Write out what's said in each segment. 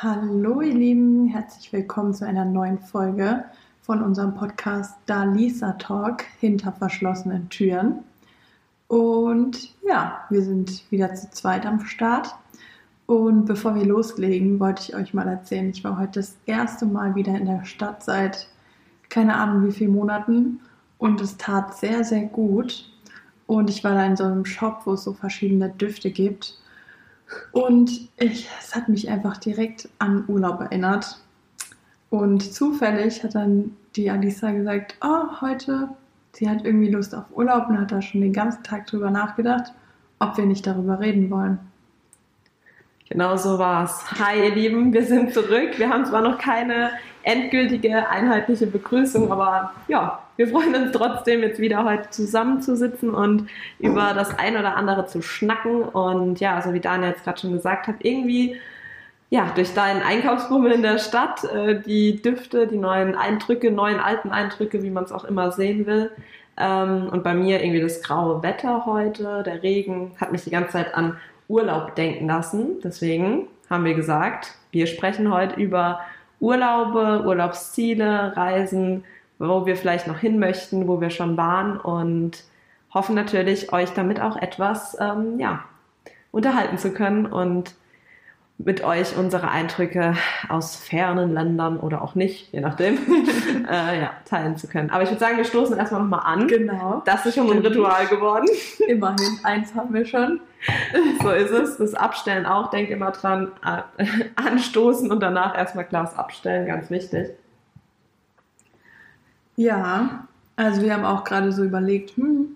Hallo ihr Lieben, herzlich willkommen zu einer neuen Folge von unserem Podcast Da Lisa Talk hinter verschlossenen Türen. Und ja, wir sind wieder zu zweit am Start. Und bevor wir loslegen, wollte ich euch mal erzählen, ich war heute das erste Mal wieder in der Stadt seit keine Ahnung wie vielen Monaten und es tat sehr, sehr gut. Und ich war da in so einem Shop, wo es so verschiedene Düfte gibt. Und ich, es hat mich einfach direkt an Urlaub erinnert. Und zufällig hat dann die Alisa gesagt, oh, heute, sie hat irgendwie Lust auf Urlaub und hat da schon den ganzen Tag drüber nachgedacht, ob wir nicht darüber reden wollen. Genau so war's. Hi ihr Lieben, wir sind zurück. Wir haben zwar noch keine endgültige, einheitliche Begrüßung, aber ja, wir freuen uns trotzdem, jetzt wieder heute zusammenzusitzen und über das ein oder andere zu schnacken. Und ja, so wie Daniel jetzt gerade schon gesagt hat, irgendwie ja, durch deinen Einkaufsbummel in der Stadt, äh, die Düfte, die neuen Eindrücke, neuen alten Eindrücke, wie man es auch immer sehen will. Ähm, und bei mir irgendwie das graue Wetter heute, der Regen, hat mich die ganze Zeit an Urlaub denken lassen. Deswegen haben wir gesagt, wir sprechen heute über Urlaube, Urlaubsziele, Reisen, wo wir vielleicht noch hin möchten, wo wir schon waren und hoffen natürlich, euch damit auch etwas ähm, ja, unterhalten zu können und mit euch unsere Eindrücke aus fernen Ländern oder auch nicht, je nachdem, äh, ja, teilen zu können. Aber ich würde sagen, wir stoßen erstmal nochmal an. Genau. Das ist schon ein Ritual geworden. Immerhin, eins haben wir schon. So ist es. Das Abstellen auch. Denkt immer dran, anstoßen und danach erstmal Glas abstellen, ganz wichtig. Ja, also wir haben auch gerade so überlegt, hm,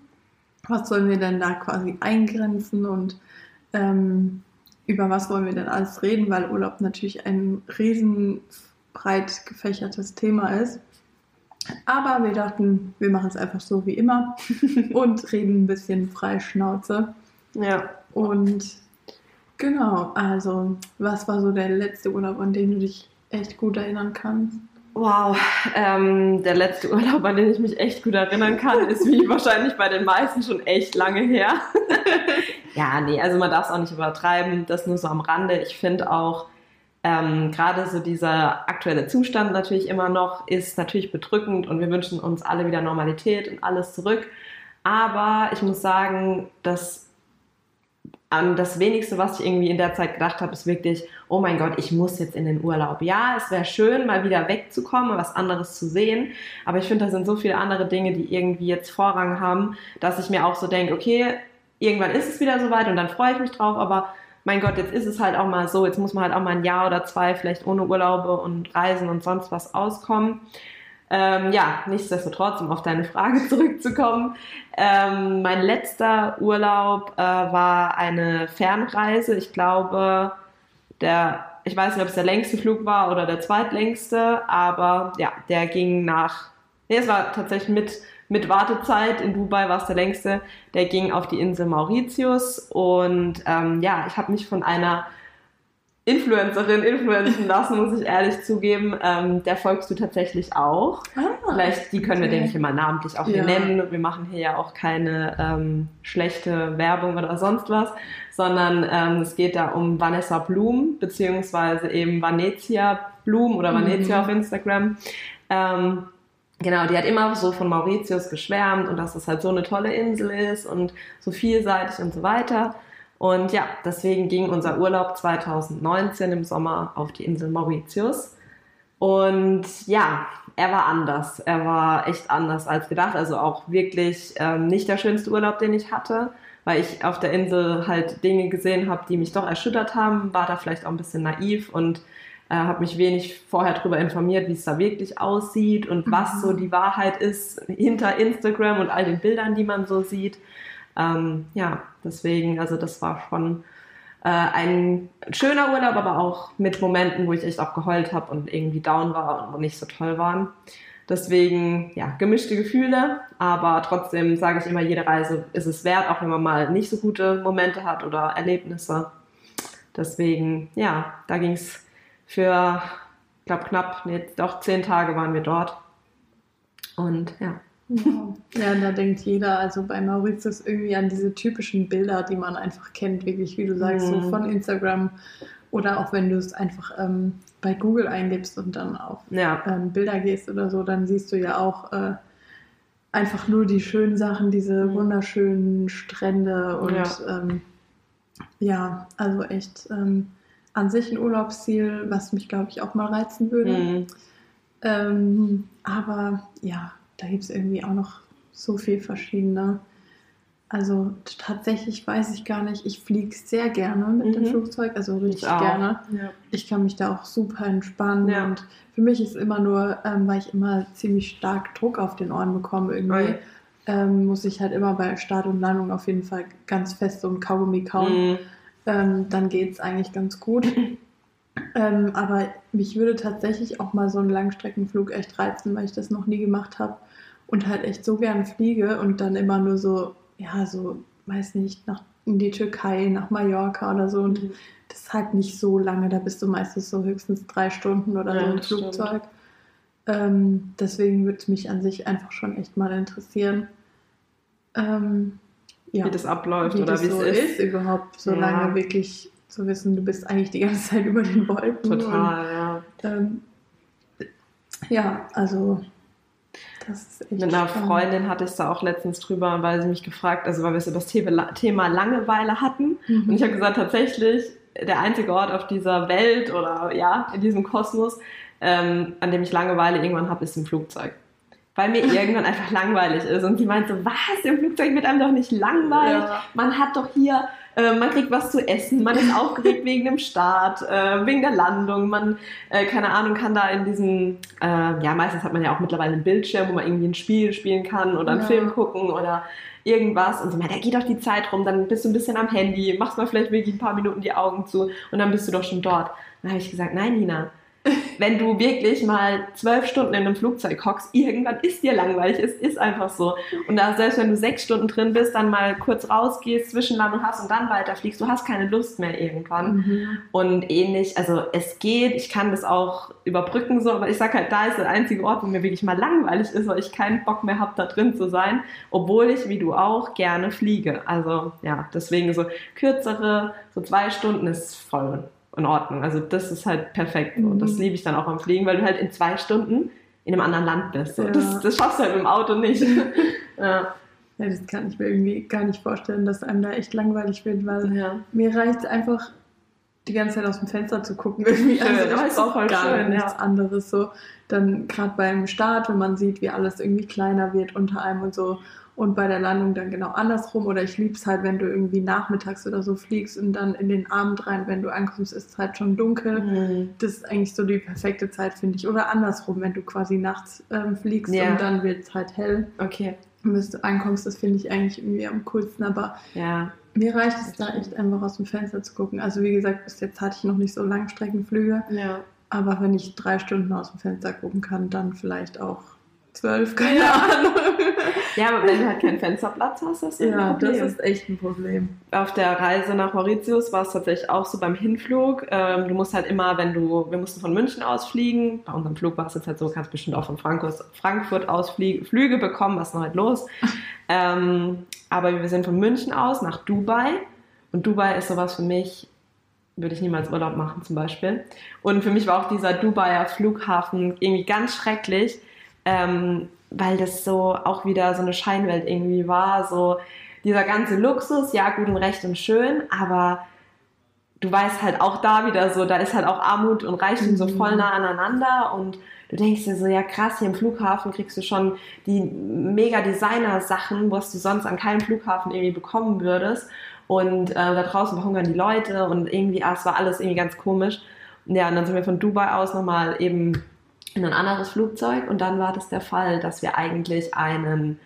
was sollen wir denn da quasi eingrenzen und ähm, über was wollen wir denn alles reden, weil Urlaub natürlich ein riesen breit gefächertes Thema ist. Aber wir dachten, wir machen es einfach so wie immer und reden ein bisschen frei Schnauze. Ja. Und genau, also was war so der letzte Urlaub, an den du dich echt gut erinnern kannst? Wow, ähm, der letzte Urlaub, an den ich mich echt gut erinnern kann, ist wie wahrscheinlich bei den meisten schon echt lange her. ja, nee, also man darf es auch nicht übertreiben, das nur so am Rande. Ich finde auch, ähm, gerade so dieser aktuelle Zustand natürlich immer noch ist natürlich bedrückend und wir wünschen uns alle wieder Normalität und alles zurück. Aber ich muss sagen, dass das wenigste, was ich irgendwie in der Zeit gedacht habe, ist wirklich, oh mein Gott, ich muss jetzt in den Urlaub. Ja, es wäre schön, mal wieder wegzukommen, was anderes zu sehen. Aber ich finde, da sind so viele andere Dinge, die irgendwie jetzt Vorrang haben, dass ich mir auch so denke, okay, irgendwann ist es wieder soweit und dann freue ich mich drauf, aber mein Gott, jetzt ist es halt auch mal so, jetzt muss man halt auch mal ein Jahr oder zwei vielleicht ohne Urlaube und Reisen und sonst was auskommen. Ähm, ja, nichtsdestotrotz, um auf deine Frage zurückzukommen. Ähm, mein letzter Urlaub äh, war eine Fernreise. Ich glaube, der, ich weiß nicht, ob es der längste Flug war oder der zweitlängste, aber ja, der ging nach, nee, es war tatsächlich mit, mit Wartezeit in Dubai war es der längste. Der ging auf die Insel Mauritius und ähm, ja, ich habe mich von einer Influencerin influenzen lassen, muss ich ehrlich zugeben. Ähm, der folgst du tatsächlich auch. Ah, Vielleicht, die können wir, denke ich, immer namentlich auch ja. nennen. Wir machen hier ja auch keine ähm, schlechte Werbung oder sonst was, sondern ähm, es geht da um Vanessa Blum, beziehungsweise eben Vanezia Blum oder Vanezia mhm. auf Instagram. Ähm, Genau, die hat immer so von Mauritius geschwärmt und dass es halt so eine tolle Insel ist und so vielseitig und so weiter. Und ja, deswegen ging unser Urlaub 2019 im Sommer auf die Insel Mauritius. Und ja, er war anders. Er war echt anders als gedacht. Also auch wirklich ähm, nicht der schönste Urlaub, den ich hatte, weil ich auf der Insel halt Dinge gesehen habe, die mich doch erschüttert haben. War da vielleicht auch ein bisschen naiv und äh, habe mich wenig vorher darüber informiert, wie es da wirklich aussieht und was mhm. so die Wahrheit ist hinter Instagram und all den Bildern, die man so sieht. Ähm, ja, deswegen, also das war schon äh, ein schöner Urlaub, aber auch mit Momenten, wo ich echt auch geheult habe und irgendwie down war und wo nicht so toll waren. Deswegen, ja, gemischte Gefühle, aber trotzdem sage ich immer, jede Reise ist es wert, auch wenn man mal nicht so gute Momente hat oder Erlebnisse. Deswegen, ja, da ging es für, ich glaube, knapp, nee, doch zehn Tage waren wir dort. Und ja, ja, da denkt jeder, also bei Mauritius irgendwie an diese typischen Bilder, die man einfach kennt, wirklich, wie du sagst, mhm. so von Instagram Oder auch wenn du es einfach ähm, bei Google eingibst und dann auf Ja. ähm, Bilder gehst oder so, dann siehst du ja auch äh, einfach nur die schönen Sachen, diese Mhm. wunderschönen Strände und Ja. ja, ähm, ja also echt ähm, an sich ein Urlaubsziel, was mich, glaube ich, auch mal reizen würde. Mhm. Ähm, aber ja, da gibt es irgendwie auch noch so viel verschiedene. Also tatsächlich weiß ich gar nicht, ich fliege sehr gerne mit dem Mhm. Flugzeug, also richtig Ich gerne. Ja. Ich kann mich da auch super entspannen Ja. und für mich ist immer nur, ähm, weil ich immer ziemlich stark Druck auf den Ohren bekomme irgendwie, ähm, muss ich halt immer bei Start und Landung auf jeden Fall ganz fest so ein Kaugummi kauen. Mhm. Ähm, dann geht es eigentlich ganz gut. ähm, aber mich würde tatsächlich auch mal so ein Langstreckenflug echt reizen, weil ich das noch nie gemacht habe und halt echt so gern fliege und dann immer nur so, ja, so, weiß nicht, nach in die Türkei, nach Mallorca oder so und Mhm. das ist halt nicht so lange, da bist du meistens so höchstens drei Stunden oder Ja, so im. Flugzeug. Ähm, deswegen würde es mich an sich einfach schon echt mal interessieren. Ähm, ja Wie das abläuft wie oder das wie es so ist. ist, überhaupt so Ja. lange wirklich zu wissen, du bist eigentlich die ganze Zeit über den Wolken. Total, ja. Ähm, ja, also das ist echt Mit einer spannend. Freundin hatte ich es da auch letztens drüber, weil sie mich gefragt, also weil wir so das Thema Langeweile hatten. Mhm. Und ich habe gesagt, tatsächlich, der einzige Ort auf dieser Welt oder ja, in diesem Kosmos, ähm, an dem ich Langeweile irgendwann habe, ist im Flugzeug. Weil mir irgendwann einfach langweilig ist. Und sie meint so, was, im Flugzeug wird einem doch nicht langweilig. Ja. Man hat doch hier, äh, man kriegt was zu essen, man ist aufgeregt wegen dem Start, äh, wegen der Landung, man, äh, keine Ahnung, kann da in diesem, äh, ja, meistens hat man ja auch mittlerweile einen Bildschirm, wo man irgendwie ein Spiel spielen kann oder einen Ja. Film gucken oder irgendwas. Und so, da geht doch die Zeit rum, dann bist du ein bisschen am Handy, machst mal vielleicht wirklich ein paar Minuten die Augen zu und dann bist du doch schon dort. Dann habe ich gesagt, nein, Nina, wenn du wirklich mal zwölf Stunden in einem Flugzeug hockst, irgendwann ist dir langweilig. Es ist einfach so. Und da, selbst wenn du sechs Stunden drin bist, dann mal kurz rausgehst, Zwischenlandung hast und dann weiterfliegst, du hast keine Lust mehr irgendwann. Mhm. Und ähnlich, also es geht, ich kann das auch überbrücken so, aber ich sag halt, da ist der einzige Ort, wo mir wirklich mal langweilig ist, weil ich keinen Bock mehr habe, da drin zu sein, obwohl ich, wie du auch, gerne fliege. Also ja, deswegen so kürzere, so zwei Stunden ist voll in Ordnung. Also das ist halt perfekt. Mhm. Das liebe ich dann auch am Fliegen, weil du halt in zwei Stunden in einem anderen Land bist. So. Ja. Das, das schaffst du halt mit dem Auto nicht. ja. Ja, das kann ich mir irgendwie gar nicht vorstellen, dass einem da echt langweilig wird, weil ja. mir reicht es einfach, die ganze Zeit aus dem Fenster zu gucken. Irgendwie. Schön, Also ich ist auch brauche gar schön, nichts ja. anderes. So. Dann gerade beim Start, wenn man sieht, wie alles irgendwie kleiner wird unter einem und so. Und bei der Landung dann genau andersrum. Oder ich liebe es halt, wenn du irgendwie nachmittags oder so fliegst und dann in den Abend rein, wenn du ankommst, ist es halt schon dunkel. Mhm. Das ist eigentlich so die perfekte Zeit, finde ich. Oder andersrum, wenn du quasi nachts ähm, fliegst Ja. und dann wird es halt hell. Okay. Und bis du ankommst, das finde ich eigentlich irgendwie am coolsten. Aber Ja. Mir reicht es da echt einfach aus dem Fenster zu gucken. Also wie gesagt, bis jetzt hatte ich noch nicht so Langstreckenflüge. Ja. Aber wenn ich drei Stunden aus dem Fenster gucken kann, dann vielleicht auch zwölf, keine Ahnung. Ja, aber wenn du halt keinen Fensterplatz hast, hast du ein Ja, Problem. das ist echt ein Problem. Auf der Reise nach Mauritius war es tatsächlich auch so beim Hinflug. Ähm, du musst halt immer, wenn du, wir mussten von München aus fliegen. Bei unserem Flug war es jetzt halt so, kannst bestimmt auch von Frankfurt, Frankfurt aus Flie Flüge bekommen, was ist noch halt los. ähm, aber wir sind von München aus nach Dubai. Und Dubai ist sowas für mich, würde ich niemals Urlaub machen zum Beispiel. Und für mich war auch dieser Dubaier Flughafen irgendwie ganz schrecklich, ähm, weil das so auch wieder so eine Scheinwelt irgendwie war. So dieser ganze Luxus, ja gut und recht und schön, aber du weißt halt auch da wieder so, da ist halt auch Armut und Reichtum so Mhm. voll nah aneinander und du denkst dir so, ja krass, hier im Flughafen kriegst du schon die mega Designer-Sachen, was du sonst an keinem Flughafen irgendwie bekommen würdest. Und äh, da draußen verhungern die Leute und irgendwie, ah, es war alles irgendwie ganz komisch. Ja, und dann sind wir von Dubai aus nochmal eben in ein anderes Flugzeug und dann war das der Fall, dass wir eigentlich einen,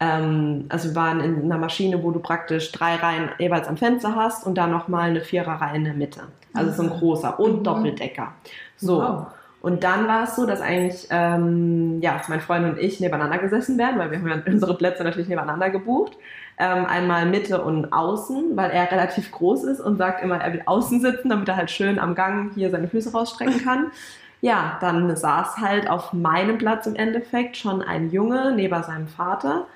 ähm, also wir waren in einer Maschine, wo du praktisch drei Reihen jeweils am Fenster hast und dann nochmal eine Viererreihe in der Mitte. Also so ein Ah. großer und Mhm. Doppeldecker. So. Wow. Und dann war es so, dass eigentlich ähm, ja, mein Freund und ich nebeneinander gesessen wären, weil wir haben ja unsere Plätze natürlich nebeneinander gebucht. Ähm, einmal Mitte und Außen, weil er relativ groß ist und sagt immer, er will außen sitzen, damit er halt schön am Gang hier seine Füße rausstrecken kann. Ja, dann saß halt auf meinem Platz im Endeffekt schon ein Junge neben seinem Vater.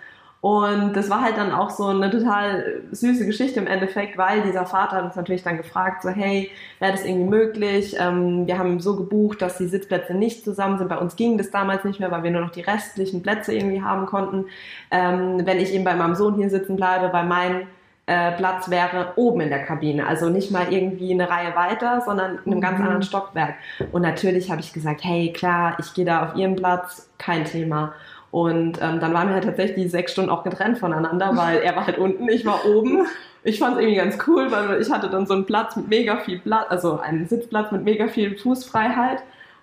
Und das war halt dann auch so eine total süße Geschichte im Endeffekt, weil dieser Vater hat uns natürlich dann gefragt, so hey, wäre das irgendwie möglich? Ähm, wir haben so gebucht, dass die Sitzplätze nicht zusammen sind. Bei uns ging das damals nicht mehr, weil wir nur noch die restlichen Plätze irgendwie haben konnten. Ähm, wenn ich eben bei meinem Sohn hier sitzen bleibe, weil mein äh, Platz wäre oben in der Kabine, also nicht mal irgendwie eine Reihe weiter, sondern in einem ganz Mhm. anderen Stockwerk. Und natürlich habe ich gesagt, hey, klar, ich gehe da auf ihren Platz, kein Thema. Und ähm, dann waren wir halt tatsächlich sechs Stunden auch getrennt voneinander, weil er war halt unten, ich war oben. Ich fand es irgendwie ganz cool, weil ich hatte dann so einen Platz mit mega viel Platz, also einen Sitzplatz mit mega viel Fußfreiheit.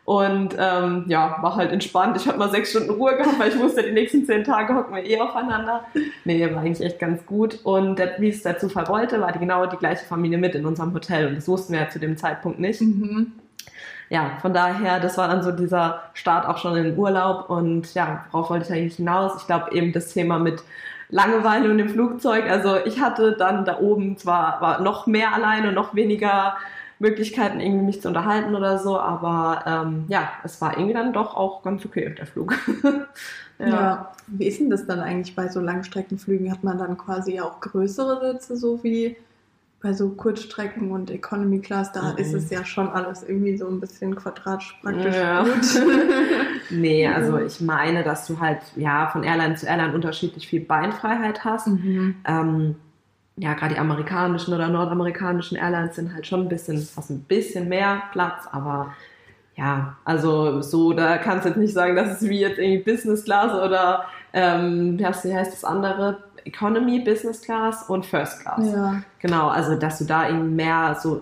Und ähm, ja, war halt entspannt. Ich habe mal sechs Stunden Ruhe gehabt, weil ich wusste, die nächsten zehn Tage hocken wir eh aufeinander. Nee, war eigentlich echt ganz gut. Und wie es der Zufall wollte, war die genau die gleiche Familie mit in unserem Hotel. Und das wussten wir ja zu dem Zeitpunkt nicht Mhm. ja, von daher, das war dann so dieser Start auch schon in den Urlaub und ja, worauf wollte ich eigentlich hinaus? Ich glaube eben das Thema mit Langeweile und dem Flugzeug. Also ich hatte dann da oben zwar war noch mehr alleine, noch weniger Möglichkeiten, irgendwie mich zu unterhalten oder so, aber ähm, ja, es war irgendwie dann doch auch ganz okay, der Flug. Ja. Wie ist denn das dann eigentlich bei so Langstreckenflügen? Hat man dann quasi auch größere Sitze, so wie bei so Kurzstrecken und Economy Class? Da Mhm. ist es ja schon alles irgendwie so ein bisschen quadratisch praktisch Ja. gut. Nee, also ich meine, dass du halt ja von Airline zu Airline unterschiedlich viel Beinfreiheit hast. mhm. Ähm, ja, gerade die amerikanischen oder nordamerikanischen Airlines sind halt schon ein bisschen, fast ein bisschen mehr Platz, aber ja, also so, da kannst du jetzt nicht sagen, dass es wie jetzt irgendwie Business Class oder ähm, wie heißt das andere? Economy, Business Class und First Class. Ja. Genau, also dass du da irgendwie mehr so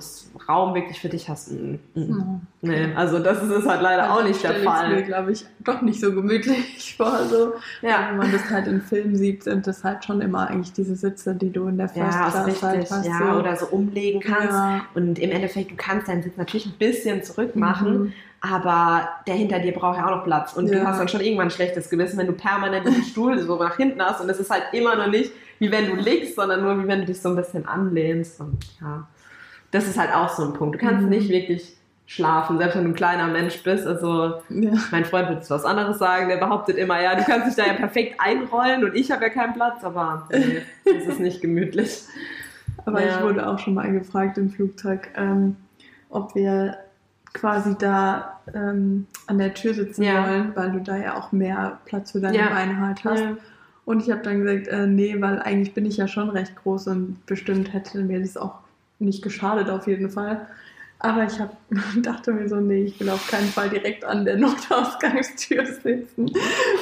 Raum wirklich für dich hast. mm, mm. Mhm. Nee, also das ist es halt leider auch nicht der ich's mir, Fall. glaube ich, doch nicht so gemütlich vor. So. Ja, Wenn man das halt in Filmen sieht, sind das halt schon immer eigentlich diese Sitze, die du in der First ja, ist Class richtig. halt hast. ja, so. oder so umlegen kannst. Ja. Und im Endeffekt, du kannst deinen Sitz natürlich ein bisschen zurück machen, Mhm. Aber der hinter dir braucht ja auch noch Platz. Und du Ja. hast dann schon irgendwann ein schlechtes Gewissen, wenn du permanent den Stuhl so nach hinten hast. Und es ist halt immer noch nicht, wie wenn du liegst, sondern nur wie wenn du dich so ein bisschen anlehnst. Und ja, das ist halt auch so ein Punkt. Du kannst Mhm. nicht wirklich schlafen, selbst wenn du ein kleiner Mensch bist. Also Ja. mein Freund jetzt was anderes sagen, der behauptet immer, ja, du kannst dich da ja perfekt einrollen und ich habe ja keinen Platz, aber nee, das ist nicht gemütlich. Aber Ja. ich wurde auch schon mal gefragt im Flugzeug, ähm, ob wir quasi da ähm, an der Tür sitzen Ja. wollen, weil du da ja auch mehr Platz für deine Ja. Beine halt hast. Ja. Und ich habe dann gesagt, äh, nee, weil eigentlich bin ich ja schon recht groß und bestimmt hätte mir das auch nicht geschadet auf jeden Fall. Aber ich hab, dachte mir so, nee, ich will auf keinen Fall direkt an der Notausgangstür sitzen,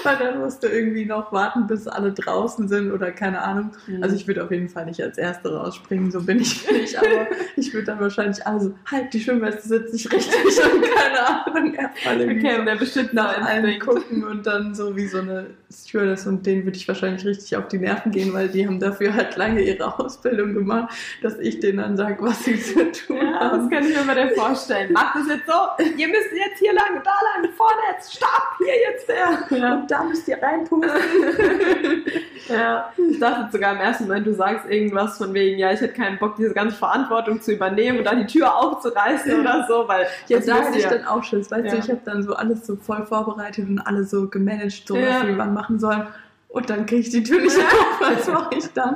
weil dann musst du irgendwie noch warten, bis alle draußen sind oder keine Ahnung. Mhm. Also ich würde auf jeden Fall nicht als Erste rausspringen, so bin ich nicht, aber ich würde dann wahrscheinlich also halt die Schwimmweste sitzt nicht richtig und keine Ahnung, erstmal irgendwie Okay, der bestimmt nach allen gucken und dann so wie so eine Stewardess und denen würde ich wahrscheinlich richtig auf die Nerven gehen, weil die haben dafür halt lange ihre Ausbildung gemacht, dass ich denen dann sage, was sie zu tun Ja, das haben. kann ich mir bei dir vorstellen. Macht es jetzt so, ihr müsst jetzt hier lang, da lang, vorne jetzt, stopp, hier jetzt der. Ja. Und da müsst ihr reinpusten. ja. Ich dachte sogar im ersten Moment, du sagst irgendwas von wegen, ja, ich hätte keinen Bock, diese ganze Verantwortung zu übernehmen und dann die Tür aufzureißen oder so, weil Jetzt das da hatte ich dann auch Schiss, weißt du, Ja. ich habe dann so alles so voll vorbereitet und alles so gemanagt, so was wir wann machen sollen. Und dann kriege ich die Tür nicht auf. Was mache ich dann?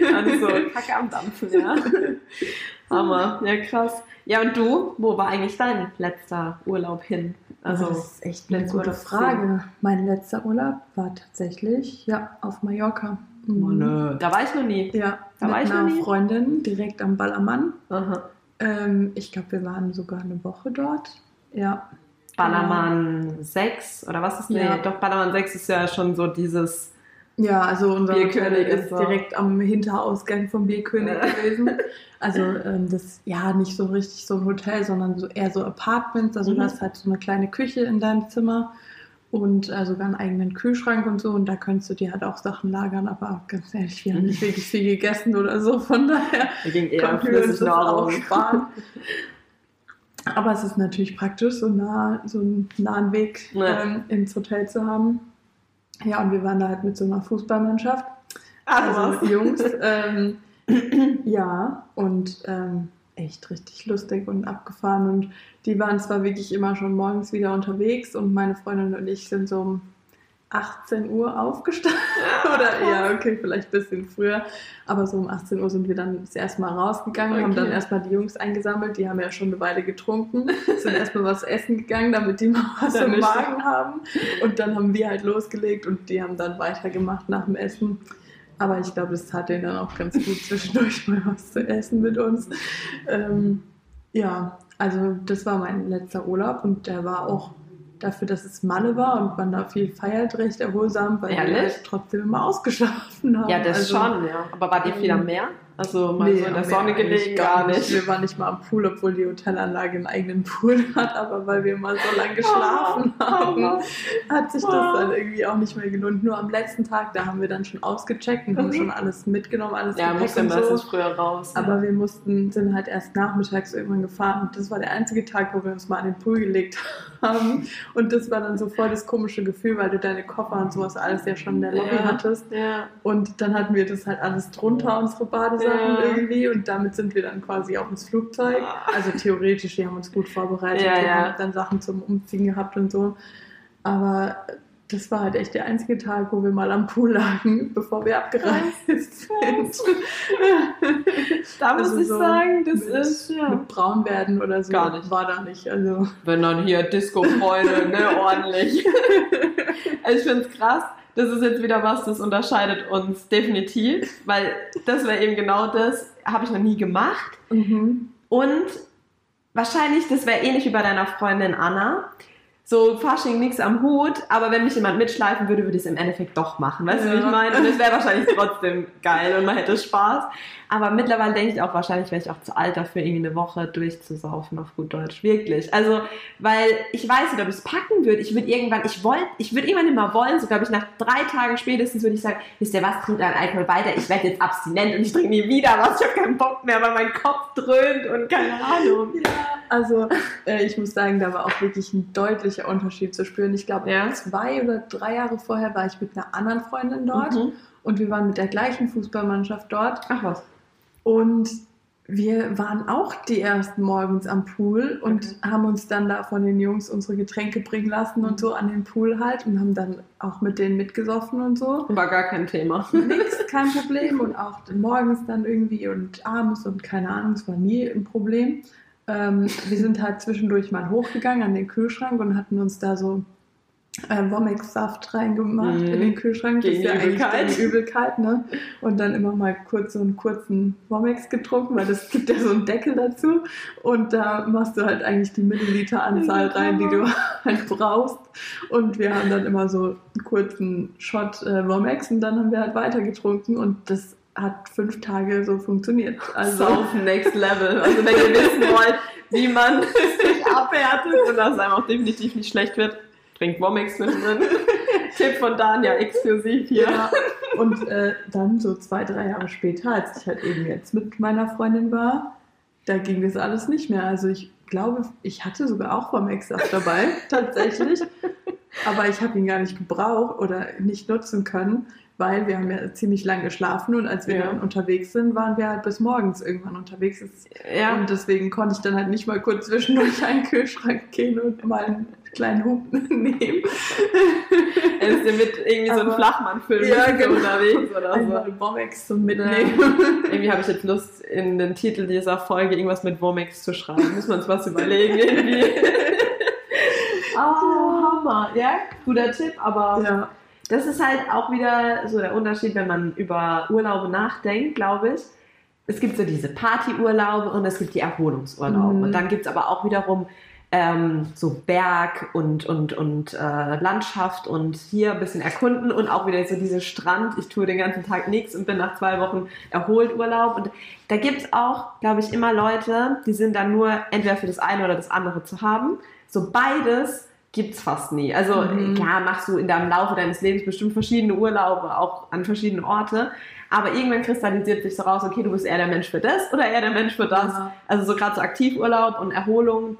Dann so Kacke am Dampfen, ja. Hammer, ja krass. Ja, und du, wo war eigentlich dein letzter Urlaub hin? Also, das ist echt eine letzter gute Urlaub Frage. Mein letzter Urlaub war tatsächlich ja auf Mallorca. Mhm. Oh, nö. Da war ich noch nie. Ja, Da mit war ich noch einer nie. Freundin direkt am Ballermann. Aha. Ähm, ich glaube, wir waren sogar eine Woche dort. Ja. Ballermann 6 oder was ist nee, Ja. doch Ballermann 6 ist ja schon so dieses Ja, also unser Bierkönig ist so. direkt am Hinterausgang vom Bierkönig Ja. gewesen. Also ähm, das ja nicht so richtig so ein Hotel, sondern so eher so Apartments. Also Mhm. du hast halt so eine kleine Küche in deinem Zimmer und äh, sogar einen eigenen Kühlschrank und so. Und da könntest du dir halt auch Sachen lagern. Aber ganz ehrlich, wir haben nicht wirklich viel gegessen oder so. Von daher konnten wir uns das auch sparen. Aber es ist natürlich praktisch, so, nah, so einen nahen Weg Ja. ähm, ins Hotel zu haben. Ja, und wir waren da halt mit so einer Fußballmannschaft. Also was? Jungs. Ähm, ja, und ähm, echt richtig lustig und abgefahren. Und die waren zwar wirklich immer schon morgens wieder unterwegs und meine Freundin und ich sind so um 18 Uhr aufgestanden. Oder ja, okay, vielleicht ein bisschen früher. Aber so um 18 Uhr sind wir dann das erste Mal rausgegangen, Okay. haben dann erstmal die Jungs eingesammelt, die haben ja schon eine Weile getrunken, sind erstmal was essen gegangen, damit die mal was Dann im. Magen haben. Und dann haben wir halt losgelegt und die haben dann weitergemacht nach dem Essen. Aber ich glaube, das tat denen dann auch ganz gut, zwischendurch mal was zu essen mit uns. Ähm, ja, also das war mein letzter Urlaub und der war auch dafür, dass es Malle war und man da viel feiert, recht erholsam, weil Ehrlich? wir halt trotzdem immer ausgeschlafen haben. Ja, das Also, schon, ja. Aber war dir viel am Meer? Also mal Nee, so in der Sonne gelegen? Gar nicht. Wir waren nicht mal am Pool, obwohl die Hotelanlage einen eigenen Pool hat, aber weil wir mal so lange geschlafen Oh, haben, oh. hat sich das dann irgendwie auch nicht mehr gelohnt. Nur am letzten Tag, da haben wir dann schon ausgecheckt und haben Mhm. schon alles mitgenommen, alles Ja, Gepäck muss ja und meistens so. früher raus. Aber wir mussten, sind halt erst nachmittags irgendwann gefahren und das war der einzige Tag, wo wir uns mal an den Pool gelegt haben. Und das war dann so voll das komische Gefühl, weil du deine Koffer und sowas alles ja schon in der Lobby Ja. hattest. ja. Und dann hatten wir das halt alles drunter, unsere Badesachen Ja. irgendwie. Und damit sind wir dann quasi auch ins Flugzeug. Also theoretisch, wir haben uns gut vorbereitet. Ja, wir haben dann Sachen zum Umziehen gehabt und so. Aber das war halt echt der einzige Tag, wo wir mal am Pool lagen, bevor wir abgereist sind. Da muss Also ich so sagen, das mit- ist ja. Mit braun werden oder so Gar nicht. war da nicht. Also Wenn dann hier Disco-Freunde, ne, ordentlich. Also ich finde es krass. Das ist jetzt wieder was, das unterscheidet uns definitiv, weil das wäre eben genau das, habe ich noch nie gemacht. mhm. Und wahrscheinlich, das wäre ähnlich wie bei deiner Freundin Anna. So Fasching nichts am Hut, aber wenn mich jemand mitschleifen würde, würde ich es im Endeffekt doch machen. Weißt du, wie ich Ja. meine? Und es wäre wahrscheinlich trotzdem geil und man hätte Spaß. Aber mittlerweile denke ich auch, wahrscheinlich wäre ich auch zu alt dafür, irgendwie eine Woche durchzusaufen auf gut Deutsch. Wirklich. Also, weil ich weiß nicht, ob ich es packen würde. Ich würde irgendwann, ich wollte, ich würde irgendwann immer wollen, so glaube ich, nach drei Tagen spätestens würde ich sagen, wisst ihr was, trinkt an Alkohol weiter, ich werde jetzt abstinent und ich trinke nie wieder was, ich habe keinen Bock mehr, weil mein Kopf dröhnt und keine Ahnung. Also äh, ich muss sagen, da war auch wirklich ein deutlicher Unterschied zu spüren. Ich glaube, Ja. zwei oder drei Jahre vorher war ich mit einer anderen Freundin dort Mhm. und wir waren mit der gleichen Fußballmannschaft dort Ach was. Und wir waren auch die ersten morgens am Pool und haben uns dann da von den Jungs unsere Getränke bringen lassen und so an den Pool halt und haben dann auch mit denen mitgesoffen und so. War gar kein Thema. Nix, kein Problem. Und auch morgens dann irgendwie und abends und keine Ahnung, es war nie ein Problem. Ähm, wir sind halt zwischendurch mal hochgegangen an den Kühlschrank und hatten uns da so äh, Womex-Saft reingemacht Mhm. in den Kühlschrank. Gegen das ist ja Übelkeit. eigentlich gegen Übelkeit, ne? Und dann immer mal kurz so einen kurzen Womex getrunken, weil das gibt ja so einen Deckel dazu. Und da machst du halt eigentlich die Milliliteranzahl rein, die du halt brauchst. Und wir haben dann immer so einen kurzen Shot äh, Womex und dann haben wir halt weiter getrunken und das hat fünf Tage so funktioniert. Also Saufen Next Level. Also wenn ihr wissen wollt, wie man sich abhärtet und dass es einem auch definitiv nicht schlecht wird, trinkt Womex mit drin. Tipp von Dania exklusiv hier. Ja, und äh, dann so zwei, drei Jahre später, als ich halt eben jetzt mit meiner Freundin war, da ging das alles nicht mehr. Also ich glaube, ich hatte sogar auch Womex-Saft dabei, tatsächlich. Aber ich habe ihn gar nicht gebraucht oder nicht nutzen können, weil wir haben ja ziemlich lang geschlafen und als wir Ja. dann unterwegs sind, waren wir halt bis morgens irgendwann unterwegs. Ja. Und deswegen konnte ich dann halt nicht mal kurz zwischendurch einen Kühlschrank gehen und mal einen kleinen Hub nehmen. Er ist ja mit irgendwie so einem Aber- Flachmann-Film Ja, genau. unterwegs oder so. Einmal Womex zum Mitnehmen. Irgendwie habe ich jetzt Lust, in den Titel dieser Folge irgendwas mit Womex zu schreiben. Muss man uns was überlegen irgendwie. Ah, Hammer. Ja, guter Tipp, aber Ja. das ist halt auch wieder so der Unterschied, wenn man über Urlaube nachdenkt, glaube ich. Es gibt so diese Partyurlaube und es gibt die Erholungsurlaube. Mhm. Und dann gibt es aber auch wiederum ähm, so Berg und, und, und äh, Landschaft und hier ein bisschen erkunden und auch wieder so diese Strand. Ich tue den ganzen Tag nichts und bin nach zwei Wochen erholt Urlaub. Und da gibt es auch, glaube ich, immer Leute, die sind dann nur entweder für das eine oder das andere zu haben. So beides gibt's fast nie. Also Mhm. klar machst du in deinem Laufe deines Lebens bestimmt verschiedene Urlaube, auch an verschiedenen Orte. Aber irgendwann kristallisiert sich so raus, okay, du bist eher der Mensch für das oder eher der Mensch für das. Ja. Also so gerade so Aktivurlaub und Erholung.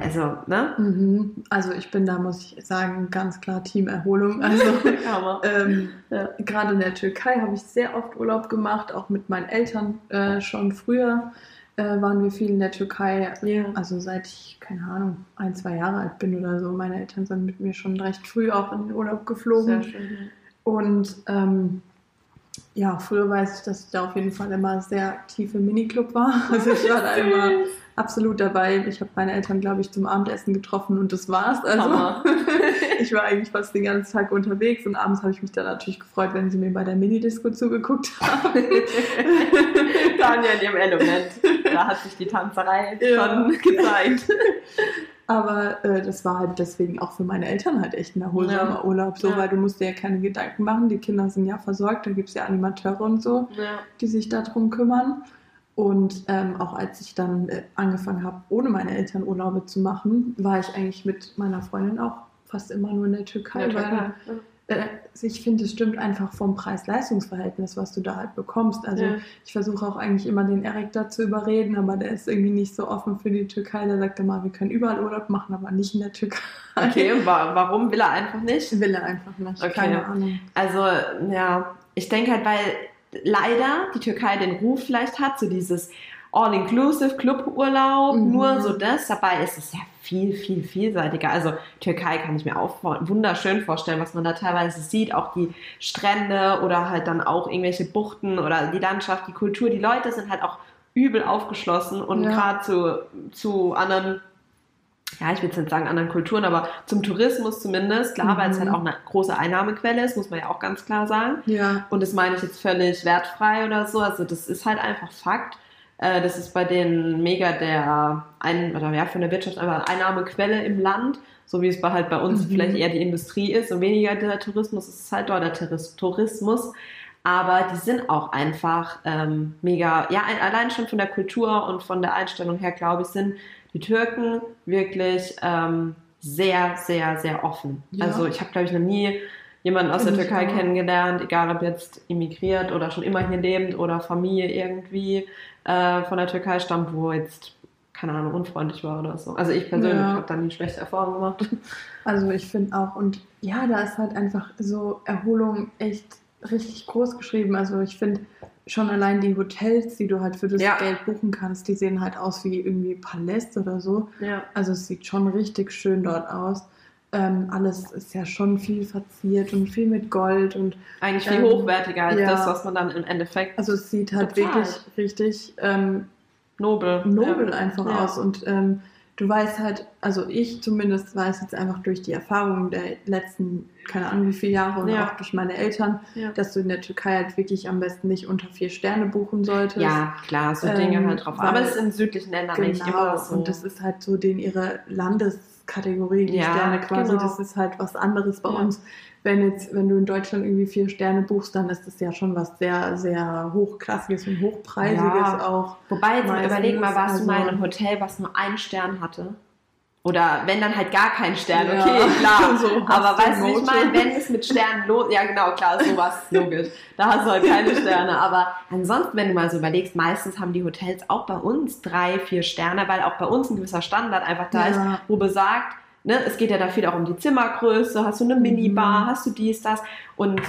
Also, ne? Mhm. Also ich bin da, muss ich sagen, ganz klar Team Erholung. Also ähm, Ja. gerade in der Türkei habe ich sehr oft Urlaub gemacht, auch mit meinen Eltern äh, schon früher. äh, waren wir viel in der Türkei. Ja. Also seit ich, keine Ahnung, ein, zwei Jahre alt bin oder so. Meine Eltern sind mit mir schon recht früh auch in den Urlaub geflogen. Sehr schön. Und ähm, ja, früher weiß ich, dass ich da auf jeden Fall immer sehr aktiv im Miniclub war. Also ich war da immer absolut dabei. Ich habe meine Eltern, glaube ich, zum Abendessen getroffen und das war's. Also ich war eigentlich fast den ganzen Tag unterwegs und abends habe ich mich dann natürlich gefreut, wenn sie mir bei der Minidisco zugeguckt haben. Tanja in ihrem Element. Da hat sich die Tanzerei Ja. schon gezeigt. Aber äh, das war halt deswegen auch für meine Eltern halt echt ein erholsamer Ja. Urlaub, so Ja. weil du musst dir ja keine Gedanken machen. Die Kinder sind ja versorgt, da gibt es ja Animateure und so. Ja. die sich darum kümmern. Und ähm, auch als ich dann äh, angefangen habe, ohne meine Eltern Urlaube zu machen, war ich eigentlich mit meiner Freundin auch fast immer nur in der Türkei. weil äh, ich finde, es stimmt einfach vom Preis-Leistungs-Verhältnis, was du da halt bekommst. Also Ja. ich versuche auch eigentlich immer den Erik dazu überreden, aber der ist irgendwie nicht so offen für die Türkei. Der sagt immer, wir können überall Urlaub machen, aber nicht in der Türkei. Okay, wa warum will er einfach nicht? Will er einfach nicht. Okay. Keine Ahnung. Also, ja, ich denke halt, weil leider die Türkei den Ruf vielleicht hat, so dieses All-Inclusive Cluburlaub, Mhm. nur so das. Dabei ist es ja viel, viel vielseitiger. Also Türkei kann ich mir auch wunderschön vorstellen, was man da teilweise sieht. Auch die Strände oder halt dann auch irgendwelche Buchten oder die Landschaft, die Kultur. Die Leute sind halt auch übel aufgeschlossen und Ja. gerade zu, zu anderen ja, ich will jetzt nicht sagen anderen Kulturen, aber zum Tourismus zumindest, klar, weil es Mhm. halt auch eine große Einnahmequelle ist, muss man ja auch ganz klar sagen. Ja, Und das meine ich jetzt völlig wertfrei oder so. Also das ist halt einfach Fakt. Äh, Das ist bei denen mega der ein oder ja von der Wirtschaft einfach Einnahmequelle im Land, so wie es bei halt bei uns Mhm. vielleicht eher die Industrie ist und weniger der Tourismus. Es ist halt dort der Touris- Tourismus. Aber die sind auch einfach ähm, mega, ja, ein- allein schon von der Kultur und von der Einstellung her, glaube ich, sind die Türken wirklich ähm, sehr, sehr, sehr offen. Ja. Also ich habe, glaube ich, noch nie jemanden aus Find der ich Türkei kennengelernt, egal ob jetzt immigriert oder schon immer hier lebend oder Familie irgendwie äh, von der Türkei stammt, wo jetzt, keine Ahnung, unfreundlich war oder so. Also ich persönlich Ja. habe da nie schlechte Erfahrungen gemacht. Also ich finde auch, und ja, da ist halt einfach so Erholung echt richtig groß geschrieben. Also ich finde schon allein die Hotels, die du halt für das Ja. Geld buchen kannst, die sehen halt aus wie irgendwie Paläste oder so. Ja. Also es sieht schon richtig schön dort aus. Ähm, alles ist ja schon viel verziert und viel mit Gold und Eigentlich viel Ähm, hochwertiger als ja. das, was man dann im Endeffekt also es sieht halt Total. wirklich richtig ähm, nobel. nobel ja. einfach aus. Und ähm, du weißt halt, also ich zumindest weiß jetzt einfach durch die Erfahrungen der letzten, keine Ahnung wie viele Jahre und Ja. auch durch meine Eltern, Ja. dass du in der Türkei halt wirklich am besten nicht unter vier Sterne buchen solltest. Ja, klar, so Ähm, Dinge halt drauf. Aber es ist in südlichen Ländern genau. immer so. Und das ist halt so den ihre Landeskategorie, die Ja, Sterne quasi. genau. Das ist halt was anderes bei Ja. uns. Wenn jetzt, wenn du in Deutschland irgendwie vier Sterne buchst, dann ist das ja schon was sehr, sehr hochklassiges und hochpreisiges Ja. auch. Wobei, jetzt mal meistens, überleg mal, warst du mal in also- einem Hotel, was nur einen Stern hatte? Oder wenn dann halt gar keinen Stern, Ja. okay, klar. So Aber weißt du, ich meine, wenn es mit Sternen los, ja genau, klar, sowas, logisch. Da hast du halt keine Sterne. Aber ansonsten, wenn du mal so überlegst, meistens haben die Hotels auch bei uns drei, vier Sterne, weil auch bei uns ein gewisser Standard einfach da ist, Ja. wo besagt, ne, es geht ja da viel auch um die Zimmergröße, hast du eine Minibar, Mhm. hast du dies, das und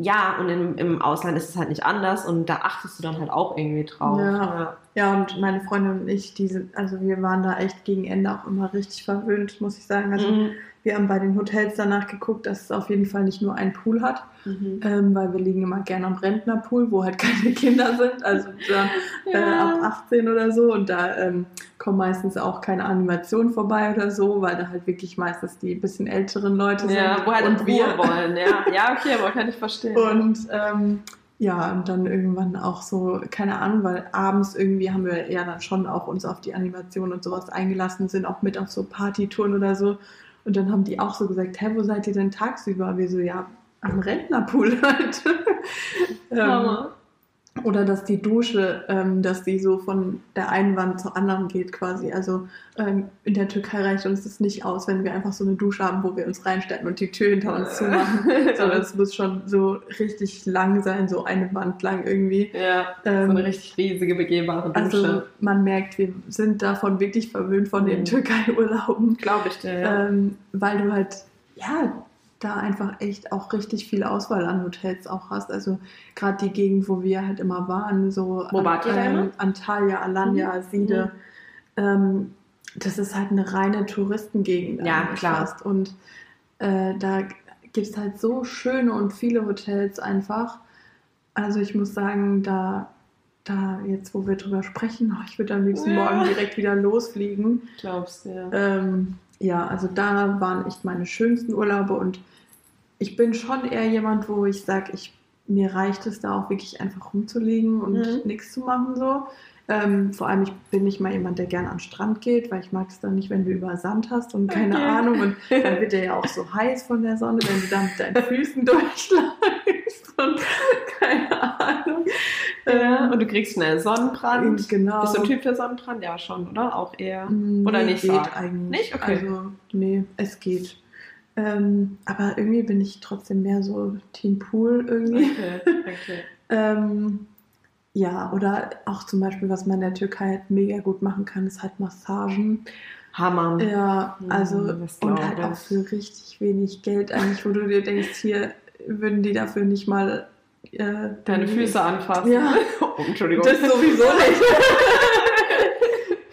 ja, und im, im Ausland ist es halt nicht anders und da achtest du dann halt auch irgendwie drauf. Ja. Ja, und meine Freundin und ich, die sind, also wir waren da echt gegen Ende auch immer richtig verwöhnt, muss ich sagen. Also Mhm. Wir haben bei den Hotels danach geguckt, dass es auf jeden Fall nicht nur einen Pool hat, Mhm. ähm, weil wir liegen immer gerne am Rentnerpool, wo halt keine Kinder sind, also dann, äh, Ja. ab 18 oder so. Und da ähm, kommen meistens auch keine Animationen vorbei oder so, weil da halt wirklich meistens die bisschen älteren Leute Ja, sind. wo halt und wir. Wollen, ja. Ja, okay, aber kann ich verstehen. Und ähm, ja, und dann irgendwann auch so, keine Ahnung, weil abends irgendwie haben wir ja dann schon auch uns auf die Animation und sowas eingelassen, sind auch mit auf so Partytouren oder so. Und dann haben die auch so gesagt, hä, wo seid ihr denn tagsüber? Wir so, ja, am Rentnerpool halt. ähm. Oder dass die Dusche, ähm, dass die so von der einen Wand zur anderen geht quasi. Also ähm, in der Türkei reicht uns das nicht aus, wenn wir einfach so eine Dusche haben, wo wir uns reinstellen und die Tür hinter uns zumachen. Sondern es muss schon so richtig lang sein, so eine Wand lang irgendwie. Ja, so Ähm, eine richtig riesige, begehbare Dusche. also man merkt, wir sind davon wirklich verwöhnt von den Mhm. Türkei-Urlauben, Glaube ich dir, ja. ähm, weil du halt, ja, da einfach echt auch richtig viel Auswahl an Hotels auch hast. Also gerade die Gegend, wo wir halt immer waren, so Wo wart ihr da immer? Antalya, Alanya, Mhm. Siede. Ähm, das ist halt eine reine Touristengegend. Ja, klar. Fast. Und äh, da gibt es halt so schöne und viele Hotels einfach. Also ich muss sagen, da, da jetzt, wo wir drüber sprechen, oh, ich würde am liebsten Ja. morgen direkt wieder losfliegen. Glaubst du, ja. Ähm, ja, also da waren echt meine schönsten Urlaube und ich bin schon eher jemand, wo ich sage, ich, mir reicht es da auch wirklich einfach rumzulegen und Mhm. nichts zu machen so. Ähm, vor allem, ich bin nicht mal jemand, der gerne an den Strand geht, weil ich mag es dann nicht, wenn du über Sand hast und keine Okay. Ahnung. Und dann wird der ja auch so heiß von der Sonne, wenn du da mit deinen Füßen durchläufst und keine Ahnung. ja. Ähm, Und du kriegst schnell Sonnenbrand. genau. Bist du ein Typ für Sonnenbrand? Ja, schon, oder? Auch eher. Mm, Oder nee, nicht geht stark? eigentlich. Nicht? Okay. Also, nee, es geht. Ähm, aber irgendwie bin ich trotzdem mehr so Team Pool irgendwie. Okay, okay. Ähm, ja, oder auch zum Beispiel, was man in der Türkei halt mega gut machen kann, ist halt Massagen. Hammer. Ja, Hm, also das und halt auch für richtig wenig Geld eigentlich, wo du dir denkst, hier würden die dafür nicht mal äh, Deine Füße anfassen. Ja. Oh, Entschuldigung. Das sowieso nicht.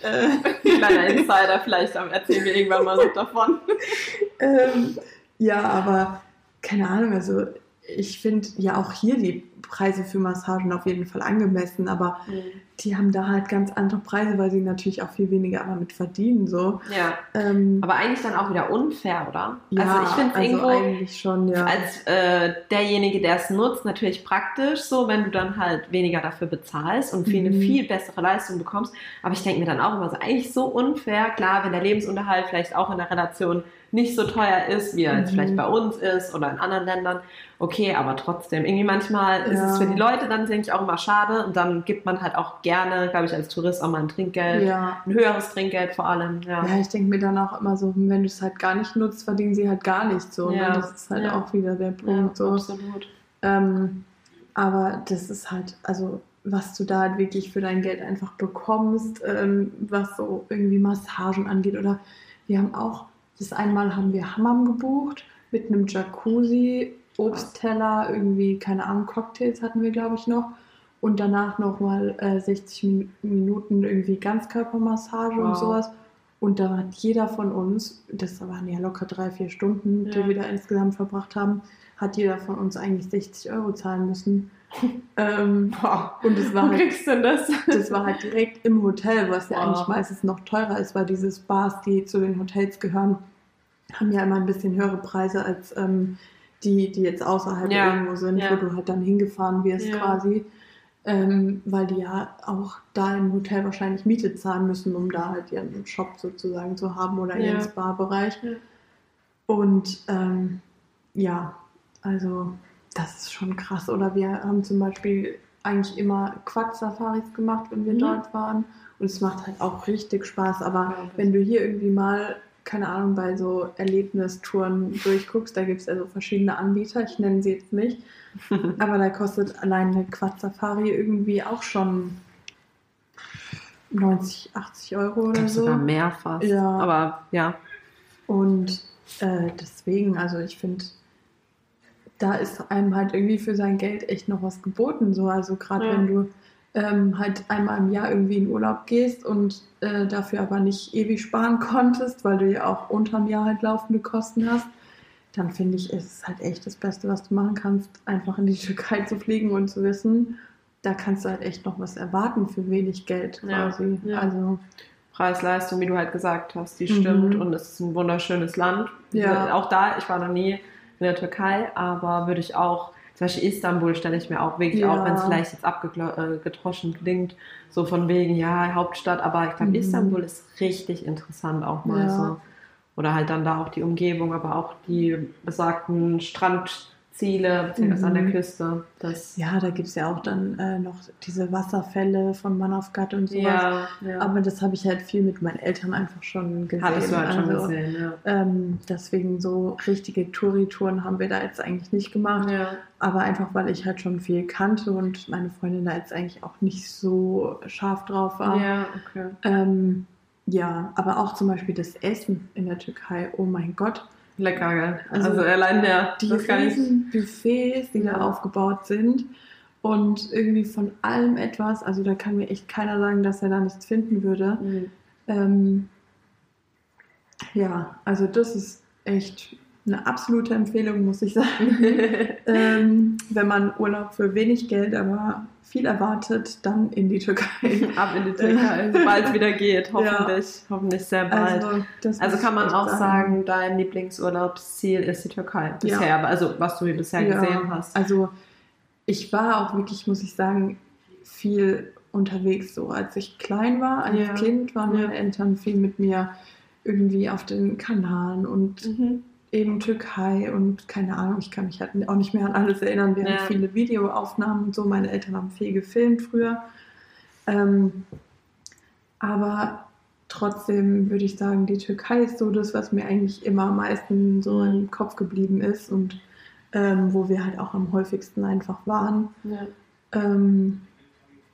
Kleiner Insider, vielleicht erzählen wir irgendwann mal noch davon. ähm, ja, aber keine Ahnung, also ich finde ja auch hier die Preise für Massagen auf jeden Fall angemessen, aber die haben da halt ganz andere Preise, weil sie natürlich auch viel weniger damit verdienen. So. Ja, Ähm, aber eigentlich dann auch wieder unfair, oder? ja, also ich finde es also irgendwo eigentlich schon, ja. als äh, derjenige, der es nutzt, natürlich praktisch, so wenn du dann halt weniger dafür bezahlst und viel, eine Mhm. viel bessere Leistung bekommst. Aber ich denke mir dann auch immer so, eigentlich so unfair. Klar, wenn der Lebensunterhalt vielleicht auch in der Relation nicht so teuer ist, wie er jetzt Mhm. vielleicht bei uns ist oder in anderen Ländern, okay, aber trotzdem, irgendwie manchmal ist Ja. es für die Leute dann, denke ich, auch immer schade und dann gibt man halt auch gerne, glaube ich, als Tourist auch mal ein Trinkgeld, ja. ein höheres Trinkgeld vor allem, ja. Ja, ich denke mir dann auch immer so, wenn du es halt gar nicht nutzt, verdienen sie halt gar nichts so. Ja, Ne? Das ist halt ja. auch wieder der Ja, Punkt. so. absolut. Ähm, aber das ist halt, also was du da halt wirklich für dein Geld einfach bekommst, ähm, was so irgendwie Massagen angeht. Oder wir haben auch, das einmal haben wir Hammam gebucht mit einem Jacuzzi, Obstteller, irgendwie, keine Ahnung, Cocktails hatten wir, glaube ich, noch. Und danach nochmal äh, 60 Min- Minuten irgendwie Ganzkörpermassage und Wow. sowas. Und da hat jeder von uns, das waren ja locker drei, vier Stunden, die Ja. wir da insgesamt verbracht haben, hat jeder von uns eigentlich 60 Euro zahlen müssen. ähm, und es Wo war, halt, kriegst du denn das? das war halt direkt im Hotel, was ja Wow. eigentlich meistens noch teurer ist, weil diese Spas, die zu den Hotels gehören, haben ja immer ein bisschen höhere Preise als ähm, die, die jetzt außerhalb Ja. irgendwo sind, Ja. wo du halt dann hingefahren wirst Ja. quasi. Ähm, weil die ja auch da im Hotel wahrscheinlich Miete zahlen müssen, um da halt ihren Shop sozusagen zu haben oder ihren. Spa-Bereich. Und ähm, ja, also das ist schon krass. Oder wir haben zum Beispiel eigentlich immer Quad-Safaris gemacht, wenn wir Mhm. dort waren. Und es macht halt auch richtig Spaß. Aber Ja, wenn du hier irgendwie mal, keine Ahnung, bei so Erlebnistouren durchguckst, da gibt es also verschiedene Anbieter, ich nenne sie jetzt nicht. Aber da kostet allein eine Quad-Safari irgendwie auch schon 90, 80 Euro oder Sogar so. mehr fast. Ja. Aber ja. Und äh, deswegen, also ich finde, da ist einem halt irgendwie für sein Geld echt noch was geboten. So. Also gerade Ja. wenn du ähm, halt einmal im Jahr irgendwie in Urlaub gehst und äh, dafür aber nicht ewig sparen konntest, weil du ja auch unterm Jahr halt laufende Kosten hast, dann finde ich, ist es halt echt das Beste, was du machen kannst, einfach in die Türkei zu fliegen und zu wissen, da kannst du halt echt noch was erwarten für wenig Geld Ja, quasi. ja. Also Preis-Leistung, wie du halt gesagt hast, die Mhm. stimmt und es ist ein wunderschönes Land. Ja. Auch da, ich war noch nie in der Türkei, aber würde ich auch, zum Beispiel Istanbul stelle ich mir auch wirklich Ja. auch, wenn es vielleicht jetzt abgedroschen klingt, so von wegen, ja, Hauptstadt, aber ich glaube, Mhm. Istanbul ist richtig interessant auch mal Ja. so. Oder halt dann da auch die Umgebung, aber auch die besagten Strandziele, beziehungsweise an der Mhm. Küste. Das, Ja, da gibt es ja auch dann äh, noch diese Wasserfälle von Manavgat und sowas. ja, ja. Aber das habe ich halt viel mit meinen Eltern einfach schon gesehen. hattest du halt schon Also, gesehen, ja. Ähm, deswegen so richtige Touri-Touren haben wir da jetzt eigentlich nicht gemacht. ja. Aber einfach, weil ich halt schon viel kannte und meine Freundin da jetzt eigentlich auch nicht so scharf drauf war. Ja, okay. Ähm, ja, aber auch zum Beispiel das Essen in der Türkei. Oh mein Gott. Lecker, gell? Also, Also, allein der, Die das kann ich. riesen Buffets, die da Ja. aufgebaut sind und irgendwie von allem etwas, also da kann mir echt keiner sagen, dass er da nichts finden würde. Mhm. Ähm, ja, also das ist echt eine absolute Empfehlung, muss ich sagen. ähm, wenn man Urlaub für wenig Geld, aber viel erwartet, dann in die Türkei. Ab in die Türkei, sobald es wieder geht, hoffentlich, hoffentlich sehr bald. Also, muss kann man auch sagen, dein Lieblingsurlaubsziel ist die Türkei bisher, Ja. also was du hier bisher Ja, gesehen hast. Also ich war auch wirklich, muss ich sagen, viel unterwegs. So als ich klein war, als Ja. Kind waren Ja. meine Eltern viel mit mir irgendwie auf den Kanaren und Mhm. Eben Türkei und keine Ahnung, ich kann mich halt auch nicht mehr an alles erinnern. Wir Ja. haben viele Videoaufnahmen und so. Meine Eltern haben viel gefilmt früher. Ähm, aber trotzdem würde ich sagen, die Türkei ist so das, was mir eigentlich immer am meisten so im Kopf geblieben ist und ähm, wo wir halt auch am häufigsten einfach waren. Ja. Ähm,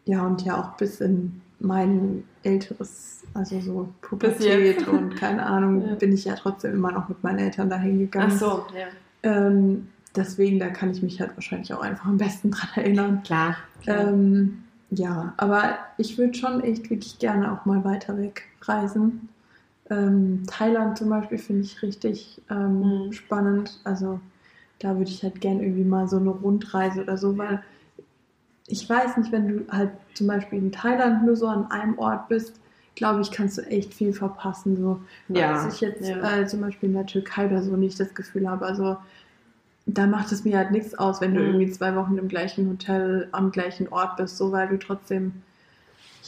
ja, und ja auch bis in mein älteres, also so Pubertät und keine Ahnung, Ja. bin ich ja trotzdem immer noch mit meinen Eltern dahin gegangen. Ach so, ja. Ähm, deswegen, da kann ich mich halt wahrscheinlich auch einfach am besten dran erinnern. Klar. klar. Ähm, ja, aber ich würde schon echt wirklich gerne auch mal weiter weg reisen. Ähm, Thailand zum Beispiel finde ich richtig ähm, Mhm. spannend. Also da würde ich halt gerne irgendwie mal so eine Rundreise oder so, weil ich weiß nicht, wenn du halt zum Beispiel in Thailand nur so an einem Ort bist, glaube ich, kannst du echt viel verpassen. So, Ja, Dass ich jetzt ja. äh, zum Beispiel in der Türkei oder so nicht das Gefühl habe. Also da macht es mir halt nichts aus, wenn du Mhm. irgendwie zwei Wochen im gleichen Hotel am gleichen Ort bist, so weil du trotzdem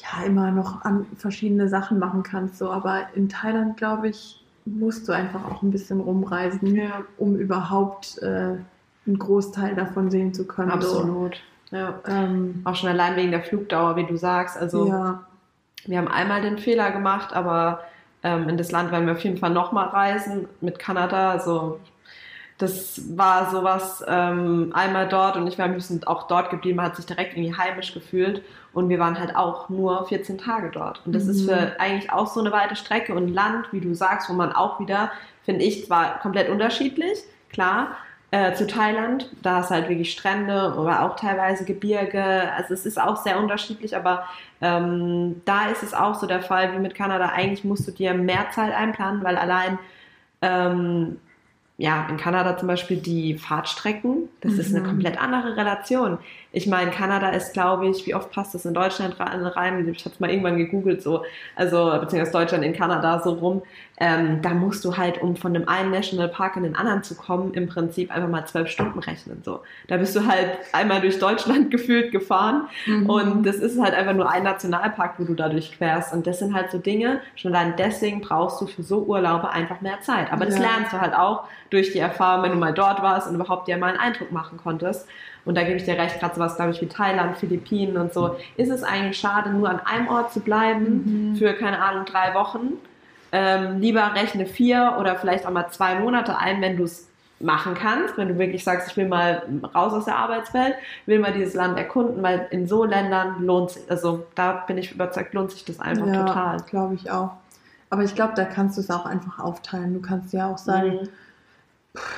ja immer noch an verschiedene Sachen machen kannst. So, aber in Thailand, glaube ich, musst du einfach auch ein bisschen rumreisen, ja. um überhaupt äh, einen Großteil davon sehen zu können. Absolut. Ja. Ähm, Auch schon allein wegen der Flugdauer, wie du sagst. Also ja, wir haben einmal den Fehler gemacht, aber ähm, in das Land werden wir auf jeden Fall nochmal reisen mit Kanada. Also das war sowas ähm, einmal dort und ich war ein bisschen auch dort geblieben, man hat sich direkt irgendwie heimisch gefühlt und wir waren halt auch nur 14 Tage dort. Und das ist Mhm. für eigentlich auch so eine weite Strecke und ein Land, wie du sagst, wo man auch wieder, finde ich, zwar komplett unterschiedlich, klar, äh, zu Thailand, da ist halt wirklich Strände oder auch teilweise Gebirge, also es ist auch sehr unterschiedlich, aber ähm, da ist es auch so der Fall wie mit Kanada, eigentlich musst du dir mehr Zeit einplanen, weil allein ähm, ja, in Kanada zum Beispiel die Fahrtstrecken, das ist eine Mhm. komplett andere Relation. Ich meine, Kanada ist, glaube ich, wie oft passt das in Deutschland rein? Ich habe es mal irgendwann gegoogelt, so, also beziehungsweise Deutschland in Kanada so rum. Ähm, da musst du halt, um von dem einen Nationalpark in den anderen zu kommen, im Prinzip einfach mal zwölf Stunden rechnen. So, da bist du halt einmal durch Deutschland gefühlt gefahren Mhm. und das ist halt einfach nur ein Nationalpark, wo du da durchquerst. Und das sind halt so Dinge, schon allein deswegen brauchst du für so Urlaube einfach mehr Zeit. Aber das Ja. lernst du halt auch durch die Erfahrung, wenn du mal dort warst und überhaupt dir mal einen Eindruck machen konntest. Und da gebe ich dir recht, gerade sowas, glaube ich, wie Thailand, Philippinen und so, ist es eigentlich schade, nur an einem Ort zu bleiben Mhm. für, keine Ahnung, drei Wochen. Ähm, lieber rechne vier oder vielleicht auch mal zwei Monate ein, wenn du es machen kannst, wenn du wirklich sagst, ich will mal raus aus der Arbeitswelt, will mal dieses Land erkunden, weil in so Ländern lohnt sich, also da bin ich überzeugt, lohnt sich das einfach ja, total. glaube ich auch. Aber ich glaube, da kannst du es auch einfach aufteilen. Du kannst ja auch sagen, Mhm.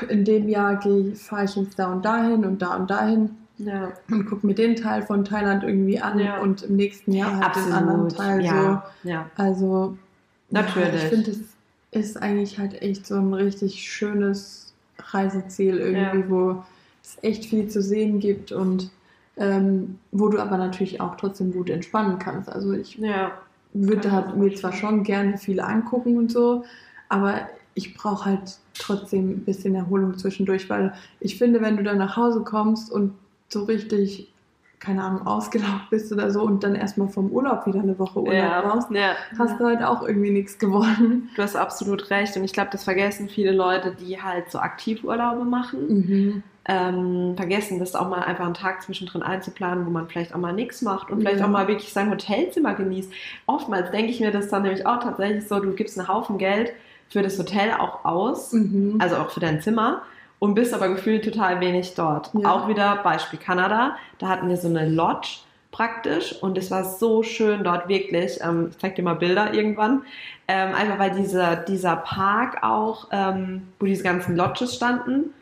In dem Jahr fahre ich jetzt da und dahin und da und dahin Ja, und gucke mir den Teil von Thailand irgendwie an Ja. und im nächsten Jahr halt den anderen Teil ja, ja. so. Also Natürlich. Ja, ich finde, es ist eigentlich halt echt so ein richtig schönes Reiseziel irgendwie, Ja. wo es echt viel zu sehen gibt und ähm, wo du aber natürlich auch trotzdem gut entspannen kannst. Also ich Ja, würde halt mir mir zwar schon gerne viel angucken und so, aber ich brauche halt trotzdem ein bisschen Erholung zwischendurch, weil ich finde, wenn du dann nach Hause kommst und so richtig, keine Ahnung, ausgelaugt bist oder so und dann erstmal vom Urlaub wieder eine Woche Urlaub ja, brauchst, ja. hast du halt auch irgendwie nichts gewonnen. Du hast absolut recht und ich glaube, das vergessen viele Leute, die halt so Aktivurlaube machen. Mhm. ähm, vergessen, das auch mal einfach einen Tag zwischendrin einzuplanen, wo man vielleicht auch mal nichts macht und vielleicht Ja. auch mal wirklich sein Hotelzimmer genießt. Oftmals denke ich mir das dann nämlich auch tatsächlich so, du gibst einen Haufen Geld für das Hotel auch aus, Mhm. also auch für dein Zimmer und bist aber gefühlt total wenig dort. Ja. Auch wieder Beispiel Kanada, da hatten wir so eine Lodge praktisch und es war so schön dort wirklich. Ähm, ich zeig dir mal Bilder irgendwann. Ähm, einfach weil dieser, dieser Park auch, ähm, wo diese ganzen Lodges standen,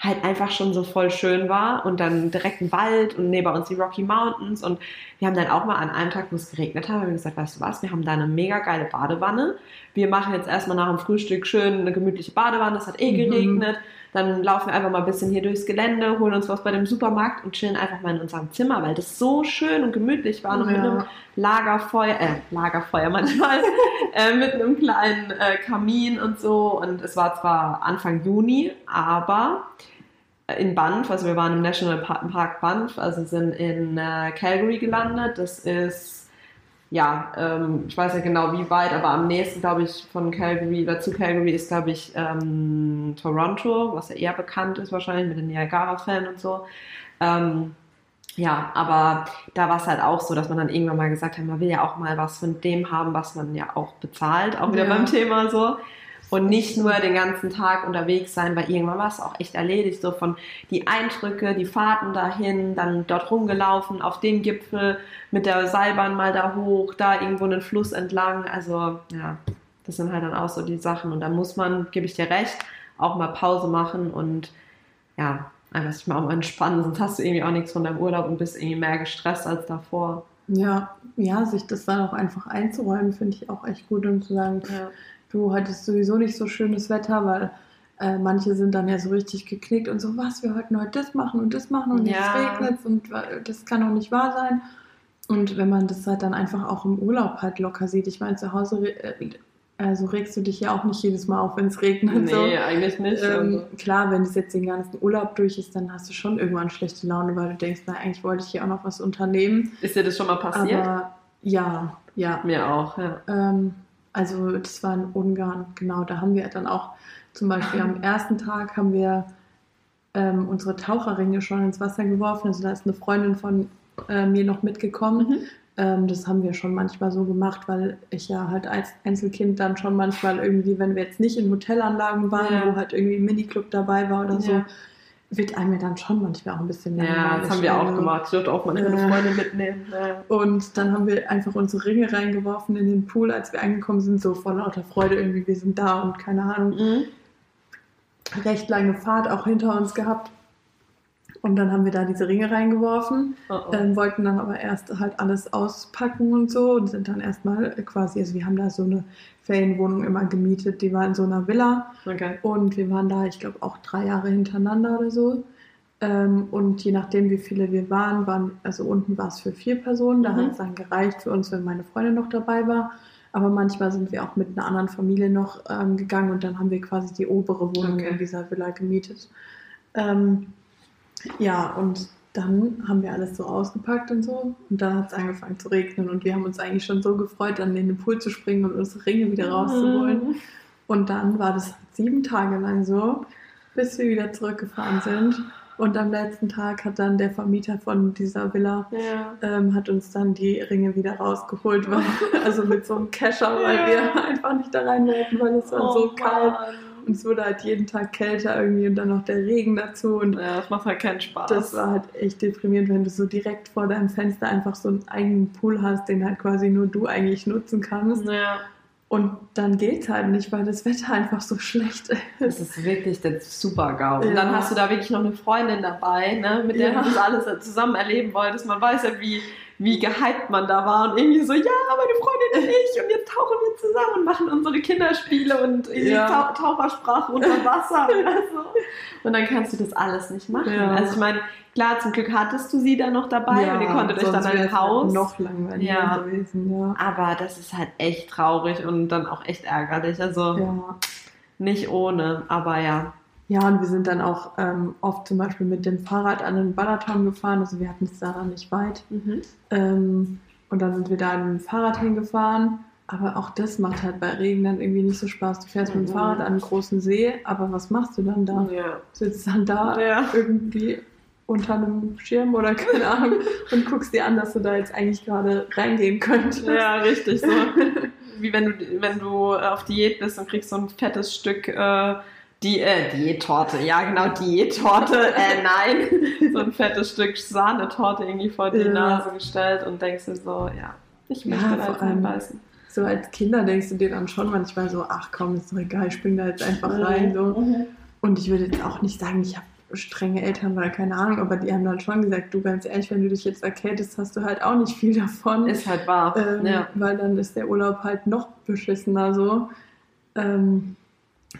halt einfach schon so voll schön war und dann direkt ein Wald und neben uns die Rocky Mountains und wir haben dann auch mal an einem Tag, wo es geregnet hat, haben wir gesagt, weißt du was, wir haben da eine mega geile Badewanne. Wir machen jetzt erstmal nach dem Frühstück schön eine gemütliche Badewanne, es hat eh Mhm. Dann laufen wir einfach mal ein bisschen hier durchs Gelände, holen uns was bei dem Supermarkt und chillen einfach mal in unserem Zimmer, weil das so schön und gemütlich war. Noch mit Ja. einem Lagerfeuer, äh, Lagerfeuer manchmal, äh, mit einem kleinen äh, Kamin und so. Und es war zwar Anfang Juni, aber in Banff, also wir waren im National Pa- Park Banff, also sind in äh, Calgary gelandet. Das ist, ja, ähm, ich weiß nicht genau wie weit, aber am nächsten, glaube ich, von Calgary oder zu Calgary ist, glaube ich, ähm, Toronto, was ja eher bekannt ist wahrscheinlich mit den Niagara-Fällen und so. Ähm, ja, aber da war es halt auch so, dass man dann irgendwann mal gesagt hat, man will ja auch mal was von dem haben, was man ja auch bezahlt, auch wieder Ja. beim Thema so. Und nicht nur den ganzen Tag unterwegs sein, weil irgendwann war es auch echt erledigt, so von die Eindrücke, die Fahrten dahin, dann dort rumgelaufen, auf den Gipfel, mit der Seilbahn mal da hoch, da irgendwo einen Fluss entlang. Also ja, das sind halt dann auch so die Sachen. Und da muss man, gebe ich dir recht, auch mal Pause machen und ja, einfach sich mal auch mal entspannen, sonst hast du irgendwie auch nichts von deinem Urlaub und bist irgendwie mehr gestresst als davor. Ja, ja, sich das dann auch einfach einzuräumen, finde ich auch echt gut und zu sagen, Ja. Du hattest sowieso nicht so schönes Wetter, weil äh, manche sind dann ja so richtig geknickt und so, was, wir wollten heute das machen und das machen und jetzt Ja. regnet und das kann doch nicht wahr sein. Und wenn man das halt dann einfach auch im Urlaub halt locker sieht, ich meine, zu Hause, äh, also regst du dich ja auch nicht jedes Mal auf, wenn es regnet. Nee, so. eigentlich nicht. Ähm, also. klar, wenn es jetzt den ganzen Urlaub durch ist, dann hast du schon irgendwann schlechte Laune, weil du denkst, na, eigentlich wollte ich hier auch noch was unternehmen. Ist dir das schon mal passiert? Aber ja, ja. Mir auch, ja. Ähm, also das war in Ungarn, genau. Da haben wir dann auch zum Beispiel am ersten Tag haben wir ähm, unsere Taucherringe schon ins Wasser geworfen. Also da ist eine Freundin von äh, mir noch mitgekommen. Mhm. Ähm, das haben wir schon manchmal so gemacht, weil ich ja halt als Einzelkind dann schon manchmal irgendwie, wenn wir jetzt nicht in Hotelanlagen waren, Ja. wo halt irgendwie ein Miniclub dabei war oder so, Ja. Wird einem ja dann schon manchmal auch ein bisschen Ja, langweilig. das haben wir auch gemacht. Ich durfte auch manchmal eine Äh. Freundin mitnehmen. Ja. Und dann haben wir einfach unsere Ringe reingeworfen in den Pool, als wir angekommen sind, so vor lauter Freude irgendwie, wir sind da und keine Ahnung, Mhm. recht lange Fahrt auch hinter uns gehabt. Und dann haben wir da diese Ringe reingeworfen, Oh, oh. ähm, wollten dann aber erst halt alles auspacken und so und sind dann erstmal quasi, also wir haben da so eine Ferienwohnung immer gemietet, die war in so einer Villa Okay. und wir waren da, ich glaube, auch drei Jahre hintereinander oder so. Ähm, und je nachdem, wie viele wir waren, waren, also unten war es für vier Personen, da Mhm. hat es dann gereicht für uns, wenn meine Freundin noch dabei war. Aber manchmal sind wir auch mit einer anderen Familie noch ähm, gegangen und dann haben wir quasi die obere Wohnung Okay. in dieser Villa gemietet. Ähm, ja, und dann haben wir alles so ausgepackt und so. Und dann hat es angefangen zu regnen und wir haben uns eigentlich schon so gefreut, dann in den Pool zu springen und unsere Ringe wieder rauszuholen. Mhm. Und dann war das sieben Tage lang so, bis wir wieder zurückgefahren sind. Und am letzten Tag hat dann der Vermieter von dieser Villa Ja. ähm, hat uns dann die Ringe wieder rausgeholt, weil, also mit so einem Kescher, weil Ja. wir einfach nicht da rein wollten, weil es war so Oh, kalt. Mann. Und es wurde halt jeden Tag kälter irgendwie und dann noch der Regen dazu. Und Ja, das macht halt keinen Spaß. das war halt echt deprimierend, wenn du so direkt vor deinem Fenster einfach so einen eigenen Pool hast, den halt quasi nur du eigentlich nutzen kannst. ja. Und dann geht's halt nicht, weil das Wetter einfach so schlecht Das ist. ist wirklich der Super-GAU. Und Ja. dann hast du da wirklich noch eine Freundin dabei, ne, mit der Ja. du das alles zusammen erleben wolltest. Man weiß ja, wie, wie gehypt man da war und irgendwie so, ja, meine Freundin und ich und jetzt tauchen wir zusammen und machen unsere Kinderspiele und Ja. Tau Tauchersprache unter Wasser oder so. Und dann kannst du das alles nicht machen. Ja. Also ich meine, klar, zum Glück hattest du sie dann noch dabei und ihr konntet euch dann ein wär's Haus. halt noch langweiliger Ja. gewesen, ja. Aber das ist halt echt traurig und dann auch echt ärgerlich. Also Ja. nicht ohne, aber ja. Ja, und wir sind dann auch ähm, oft zum Beispiel mit dem Fahrrad an den Balaton gefahren. Also wir hatten es da dann nicht weit. Mhm. Ähm, und dann sind wir da mit dem Fahrrad hingefahren. Aber auch das macht halt bei Regen dann irgendwie nicht so Spaß. Du fährst mit dem Mhm. Fahrrad an einen großen See, aber was machst du dann da? Ja. Sitzt dann da Ja. irgendwie unter einem Schirm oder keine Ahnung und guckst dir an, dass du da jetzt eigentlich gerade reingehen könntest. Ja, richtig so. Wie wenn du, wenn du auf Diät bist und kriegst so ein fettes Stück äh, Die, äh, Diättorte, ja genau, Diättorte, äh, nein. so ein fettes Stück Sahnetorte irgendwie vor die ja. Nase gestellt und denkst dir so, ja, ich möchte ja, da jetzt beißen. So als Kinder denkst du dir dann schon manchmal so, ach komm, ist doch egal, ich spring da jetzt einfach rein. So. Mhm. Und ich würde jetzt auch nicht sagen, ich habe strenge Eltern, weil keine Ahnung, aber die haben dann schon gesagt, du ganz ehrlich, wenn du dich jetzt erkältest, hast du halt auch nicht viel davon. Ist halt wahr. Ähm, ja. Weil dann ist der Urlaub halt noch beschissener so. Ähm,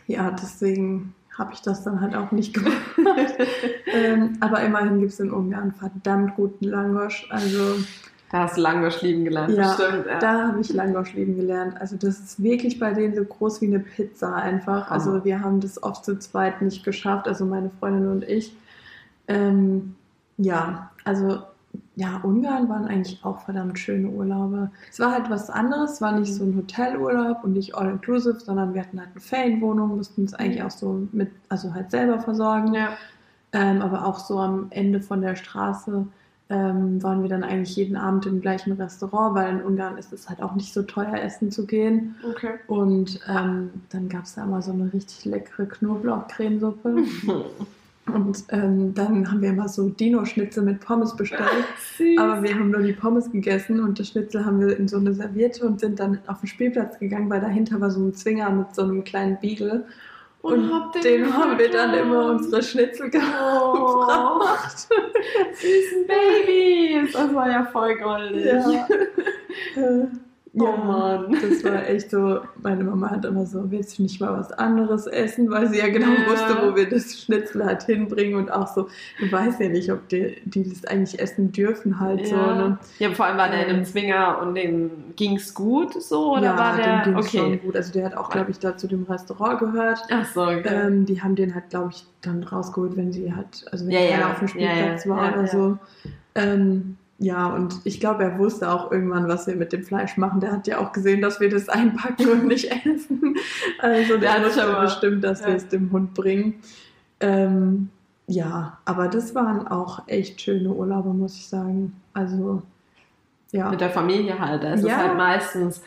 ja, deswegen habe ich das dann halt auch nicht gemacht. ähm, aber immerhin gibt es in Ungarn verdammt guten Langosch. Also da hast du Langosch lieben gelernt, ja, bestimmt. Ja. Da habe ich Langosch lieben gelernt. Also das ist wirklich bei denen so groß wie eine Pizza einfach. Also wir haben das oft zu zweit nicht geschafft, also meine Freundin und ich. Ähm, ja, also ja, Ungarn waren eigentlich auch verdammt schöne Urlaube. Es war halt was anderes, es war nicht so ein Hotelurlaub und nicht all-inclusive, sondern wir hatten halt eine Ferienwohnung, mussten uns eigentlich auch so mit, also halt selber versorgen. Ja. Ähm, aber auch so am Ende von der Straße ähm, waren wir dann eigentlich jeden Abend im gleichen Restaurant, weil in Ungarn ist es halt auch nicht so teuer, essen zu gehen. Okay. Und ähm, dann gab es da immer so eine richtig leckere Knoblauchcremesuppe. Und ähm, dann haben wir immer so Dino-Schnitzel mit Pommes bestellt. Aber wir haben nur die Pommes gegessen und das Schnitzel haben wir in so eine Serviette und sind dann auf den Spielplatz gegangen, weil dahinter war so ein Zwinger mit so einem kleinen Beagle. Und, und dem haben wir dann immer unsere Schnitzel oh, gebracht. Süßen Babys. Das war ja voll goldig. Ja. Oh ja, Mann. Das war echt so, meine Mama hat immer so, willst du nicht mal was anderes essen? Weil sie ja genau ja. wusste, wo wir das Schnitzel halt hinbringen und auch so, du weißt ja nicht, ob die, die das eigentlich essen dürfen halt ja. so. Ne? Ja, vor allem war der in einem Zwinger und dem ging es gut so oder ja, war der? dem ging okay. schon gut. Also der hat auch, glaube ich, da zu dem Restaurant gehört. Ach so, okay. Ähm, die haben den halt, glaube ich, dann rausgeholt, wenn sie halt, also wenn ja, keiner auf dem Spielplatz war oder so. Ähm, ja, und ich glaube, er wusste auch irgendwann, was wir mit dem Fleisch machen. Der hat ja auch gesehen, dass wir das einpacken und nicht essen. Also der wusste aber bestimmt, dass ja. wir es dem Hund bringen. Ähm, ja, aber das waren auch echt schöne Urlaube, muss ich sagen. Also, ja. Mit der Familie halt. Ist ja. es halt meistens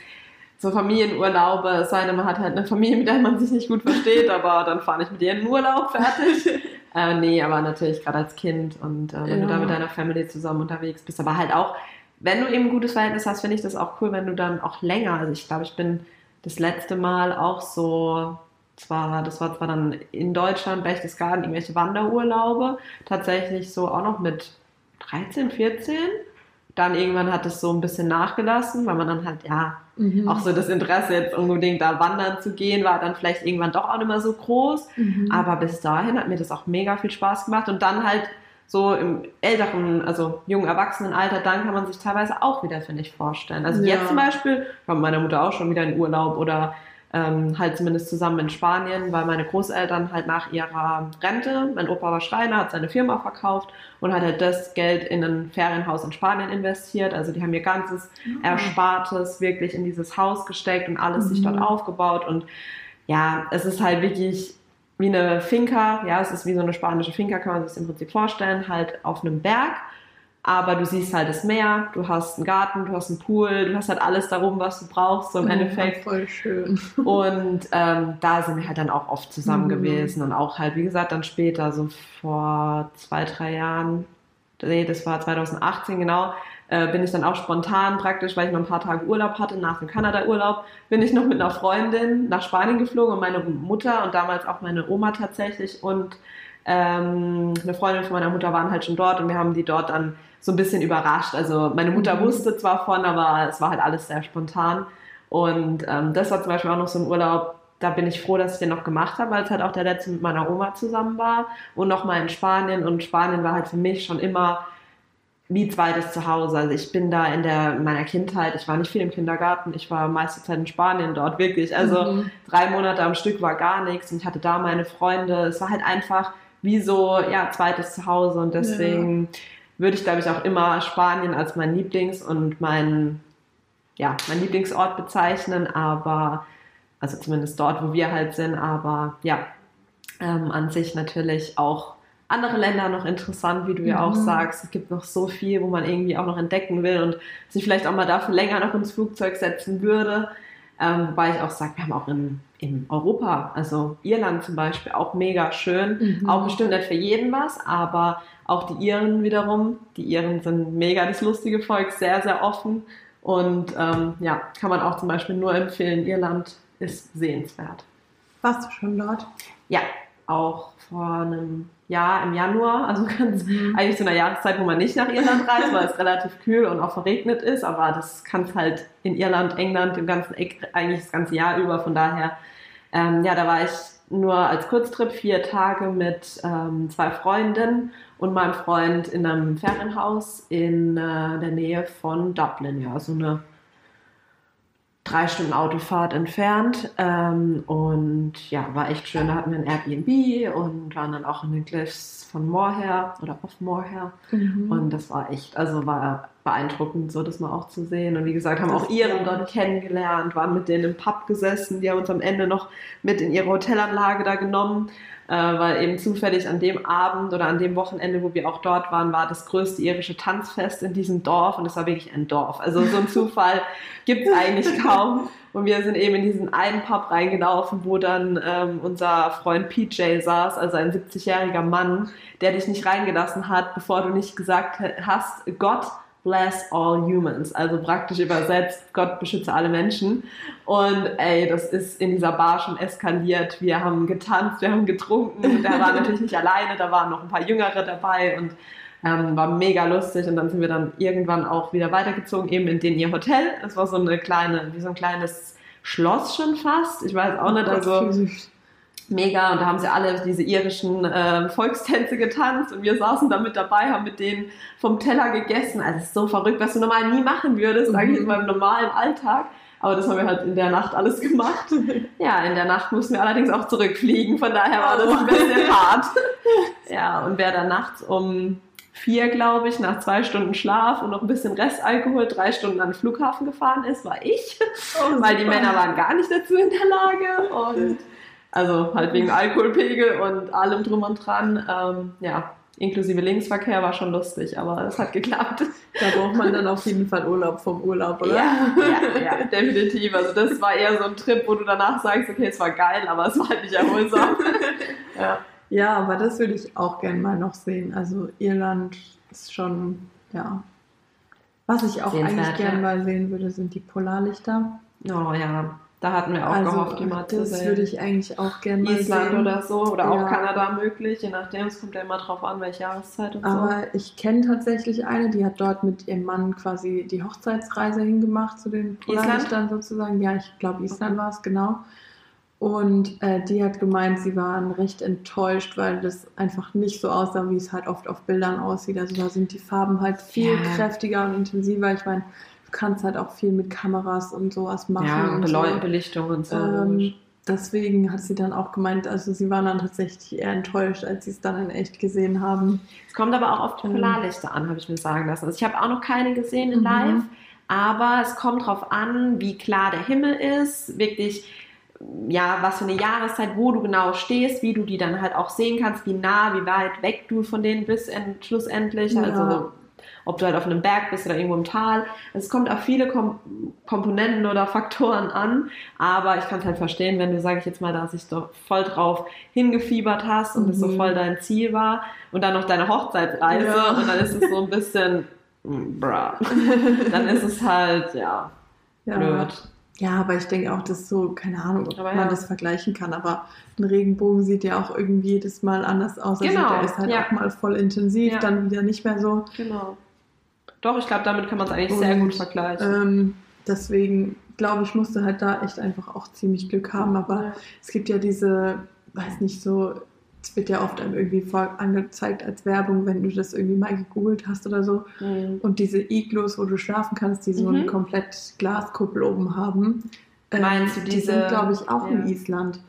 so Familienurlaube, es sei denn, man hat halt eine Familie, mit der man sich nicht gut versteht, aber dann fahre ich mit ihr in den Urlaub, fertig. Äh, nee, aber natürlich gerade als Kind und äh, wenn ja. du da mit deiner Family zusammen unterwegs bist, aber halt auch, wenn du eben ein gutes Verhältnis hast, finde ich das auch cool, wenn du dann auch länger, also ich glaube, ich bin das letzte Mal auch so, zwar, das war zwar dann in Deutschland, Berchtesgaden, irgendwelche Wanderurlaube, tatsächlich so auch noch mit 13, 14 dann irgendwann hat es so ein bisschen nachgelassen, weil man dann halt, ja, mhm. auch so das Interesse jetzt unbedingt da wandern zu gehen, war dann vielleicht irgendwann doch auch nicht mehr so groß. Mhm. Aber bis dahin hat mir das auch mega viel Spaß gemacht. Und dann halt so im älteren, also jungen Erwachsenenalter, dann kann man sich teilweise auch wieder, finde ich, vorstellen. Also ja. jetzt zum Beispiel, kommt meine Mutter auch schon wieder in Urlaub oder ähm, halt zumindest zusammen in Spanien, weil meine Großeltern halt nach ihrer Rente, mein Opa war Schreiner, hat seine Firma verkauft und hat halt das Geld in ein Ferienhaus in Spanien investiert. Also die haben ihr ganzes mhm. Erspartes wirklich in dieses Haus gesteckt und alles mhm. sich dort mhm. aufgebaut und ja, es ist halt wirklich wie eine Finca, ja, es ist wie so eine spanische Finca, kann man sich das im Prinzip vorstellen, halt auf einem Berg aber du siehst halt das Meer, du hast einen Garten, du hast einen Pool, du hast halt alles darum, was du brauchst, so im ja, Endeffekt. Voll schön. Und ähm, da sind wir halt dann auch oft zusammen mhm. gewesen und auch halt, wie gesagt, dann später, so vor zwei, drei Jahren, nee, das war 2018 genau, äh, bin ich dann auch spontan praktisch, weil ich noch ein paar Tage Urlaub hatte, nach dem Kanada-Urlaub, bin ich noch mit einer Freundin nach Spanien geflogen und meine Mutter und damals auch meine Oma tatsächlich und ähm, eine Freundin von meiner Mutter waren halt schon dort und wir haben die dort dann so ein bisschen überrascht. Also meine Mutter mhm. wusste zwar von, aber es war halt alles sehr spontan. Und ähm, das war zum Beispiel auch noch so ein Urlaub, da bin ich froh, dass ich den noch gemacht habe, weil es halt auch der letzte mit meiner Oma zusammen war und nochmal in Spanien. Und Spanien war halt für mich schon immer wie zweites Zuhause. Also ich bin da in der in meiner Kindheit, ich war nicht viel im Kindergarten, ich war meiste Zeit in Spanien dort, wirklich. Also mhm. drei Monate am Stück war gar nichts und ich hatte da meine Freunde. Es war halt einfach wie so, ja, zweites Zuhause und deswegen ja würde ich, glaube ich, auch immer Spanien als mein Lieblings- und mein, ja, mein Lieblingsort bezeichnen, aber, also zumindest dort, wo wir halt sind, aber ja, ähm, an sich natürlich auch andere Länder noch interessant, wie du ja auch mhm. sagst. Es gibt noch so viel, wo man irgendwie auch noch entdecken will und sich vielleicht auch mal dafür länger noch ins Flugzeug setzen würde. Ähm, wobei ich auch sage, wir haben auch in in Europa, also Irland zum Beispiel, auch mega schön. Mhm. Auch bestimmt nicht für jeden was, aber auch die Iren wiederum. Die Iren sind mega das lustige Volk, sehr, sehr offen. Und ähm, ja, kann man auch zum Beispiel nur empfehlen. Irland ist sehenswert. Warst du schon dort? Ja, auch vor einem Jahr im Januar, also ganz mhm. eigentlich zu einer Jahreszeit, wo man nicht nach Irland reist, weil es relativ kühl und auch verregnet ist, aber das kann es halt in Irland, England, im ganzen eigentlich das ganze Jahr über, von daher, ähm, ja, da war ich nur als Kurztrip vier Tage mit ähm, zwei Freundinnen und meinem Freund in einem Ferienhaus in äh, der Nähe von Dublin, ja, so eine drei Stunden Autofahrt entfernt. Ähm, und ja, war echt schön. Da hatten wir ein Airbnb und waren dann auch in den Cliffs von Moorher oder auf Moorher. Mhm. Und das war echt, also war beeindruckend, so das mal auch zu sehen. Und wie gesagt, haben das auch Iren dort kennengelernt, waren mit denen im Pub gesessen. Die haben uns am Ende noch mit in ihre Hotelanlage da genommen äh, weil eben zufällig an dem Abend oder an dem Wochenende, wo wir auch dort waren, war das größte irische Tanzfest in diesem Dorf und es war wirklich ein Dorf. Also so ein Zufall gibt es eigentlich kaum. Und wir sind eben in diesen einen Pub reingelaufen, wo dann ähm, unser Freund PJ saß, also ein 70-jähriger Mann, der dich nicht reingelassen hat, bevor du nicht gesagt hast, Gott bless all humans, also praktisch übersetzt, Gott beschütze alle Menschen. Und ey, das ist in dieser Bar schon eskaliert. Wir haben getanzt, wir haben getrunken. Der war natürlich nicht alleine, da waren noch ein paar Jüngere dabei und ähm, war mega lustig. Und dann sind wir dann irgendwann auch wieder weitergezogen, eben in den ihr Hotel. Es war so eine kleine, wie so ein kleines Schloss schon fast. Ich weiß auch nicht, also mega. Und da haben sie alle diese irischen äh, Volkstänze getanzt und wir saßen da mit dabei, haben mit denen vom Teller gegessen. Also es ist so verrückt, was du normal nie machen würdest, mhm. eigentlich in meinem normalen Alltag. Aber das haben wir halt in der Nacht alles gemacht. Ja, in der Nacht mussten wir allerdings auch zurückfliegen, von daher war das ein bisschen oh. hart. Ja, und wer dann nachts um vier, glaube ich, nach zwei Stunden Schlaf und noch ein bisschen Restalkohol drei Stunden an den Flughafen gefahren ist, war ich. Oh, weil die Männer waren gar nicht dazu in der Lage. Und also halt wegen Alkoholpegel und allem drum und dran. Ähm, ja, inklusive Linksverkehr war schon lustig, aber es hat geklappt. Da braucht man dann auf jeden Fall Urlaub vom Urlaub, oder? Ja, ja, ja, definitiv. Also das war eher so ein Trip, wo du danach sagst, okay, es war geil, aber es war halt nicht erholsam. ja. ja, aber das würde ich auch gerne mal noch sehen. Also Irland ist schon, ja. Was ich auch eigentlich gerne mal sehen würde, sind die Polarlichter. Oh ja, da hatten wir auch also, gehofft, die mal zu sehen. Das würde ich eigentlich auch gerne mal Island sehen. oder so oder ja. auch Kanada möglich, je nachdem. Es kommt ja immer drauf an, welche Jahreszeit und Aber so. Aber ich kenne tatsächlich eine, die hat dort mit ihrem Mann quasi die Hochzeitsreise hingemacht zu den Polarlichtern sozusagen. Ja, ich glaube Island okay. war es genau. Und äh, die hat gemeint, sie waren recht enttäuscht, weil das einfach nicht so aussah, wie es halt oft auf Bildern aussieht. Also da sind die Farben halt viel ja. kräftiger und intensiver. Ich meine, kannst halt auch viel mit Kameras und sowas machen. Ja, und Beleu so. Belichtung und so. Ähm, deswegen hat sie dann auch gemeint, also sie waren dann tatsächlich eher enttäuscht, als sie es dann in echt gesehen haben. Es kommt aber auch auf die ähm. Polarlichter an, habe ich mir sagen lassen. Also ich habe auch noch keine gesehen in mhm. live, aber es kommt darauf an, wie klar der Himmel ist, wirklich ja, was für eine Jahreszeit, wo du genau stehst, wie du die dann halt auch sehen kannst, wie nah, wie weit weg du von denen bist schlussendlich. Ja. Also ob du halt auf einem Berg bist oder irgendwo im Tal. Es kommt auf viele Kom Komponenten oder Faktoren an, aber ich kann es halt verstehen, wenn du, sage ich jetzt mal, da sich doch voll drauf hingefiebert hast und es mhm. so voll dein Ziel war und dann noch deine Hochzeitsreise ja. und dann ist es so ein bisschen, mm, bra, dann ist es halt, ja, ja. blöd. Ja, aber ich denke auch, dass so, keine Ahnung, ob aber man ja. das vergleichen kann, aber ein Regenbogen sieht ja auch irgendwie jedes Mal anders aus. Also genau. der ist halt ja. auch mal voll intensiv, ja. dann wieder nicht mehr so. Genau. Doch, ich glaube, damit kann man es eigentlich Und, sehr gut vergleichen. Ähm, deswegen glaube ich, musste halt da echt einfach auch ziemlich Glück haben. Aber es gibt ja diese, weiß nicht, so es wird ja oft einem irgendwie angezeigt als Werbung, wenn du das irgendwie mal gegoogelt hast oder so. Mhm. Und diese Iglos, wo du schlafen kannst, die so mhm. eine komplett Glaskuppel oben haben. Ähm, Meinst du diese? Die sind, glaube ich, auch ja. in Island.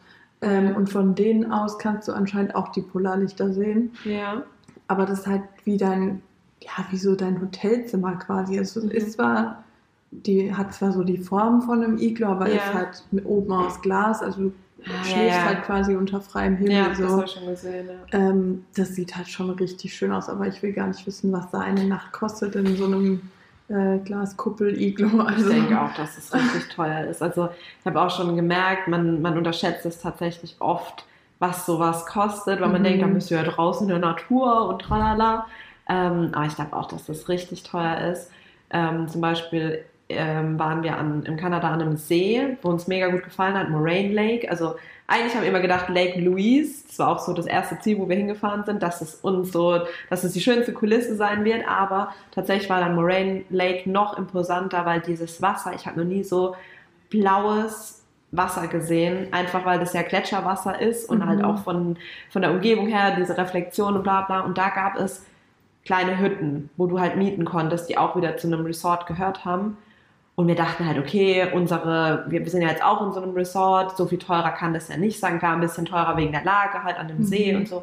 Ähm, und von denen aus kannst du anscheinend auch die Polarlichter sehen. Ja. Aber das ist halt wie dein, ja, wie so dein Hotelzimmer quasi. Es mhm. ist zwar, die hat zwar so die Form von einem Iglo, aber ja. ist halt oben aus Glas. Also du ah, schläfst ja, halt quasi unter freiem Himmel. Ja, so. das schon gesehen. Ja. Ähm, das sieht halt schon richtig schön aus, aber ich will gar nicht wissen, was da eine Nacht kostet in so einem äh, Glaskuppel-Iglo. Also. Ich denke auch, dass es richtig teuer ist. Also ich habe auch schon gemerkt, man, man unterschätzt es tatsächlich oft, was sowas kostet, weil man mhm. denkt, da bist du ja draußen in der Natur und tralala. Ähm, aber ich glaube auch, dass das richtig teuer ist. Ähm, zum Beispiel ähm, waren wir an, in Kanada an einem See, wo uns mega gut gefallen hat, Moraine Lake. Also eigentlich haben wir immer gedacht, Lake Louise, das war auch so das erste Ziel, wo wir hingefahren sind, dass es uns so, dass es die schönste Kulisse sein wird, aber tatsächlich war dann Moraine Lake noch imposanter, weil dieses Wasser, ich habe noch nie so blaues Wasser gesehen, einfach weil das ja Gletscherwasser ist und halt mhm. halt auch von, von der Umgebung her diese Reflexion und bla bla. Und da gab es kleine Hütten, wo du halt mieten konntest, die auch wieder zu einem Resort gehört haben. Und wir dachten halt, okay, unsere, wir sind ja jetzt auch in so einem Resort, so viel teurer kann das ja nicht sein, klar, ein bisschen teurer wegen der Lage halt an dem mhm. See und so.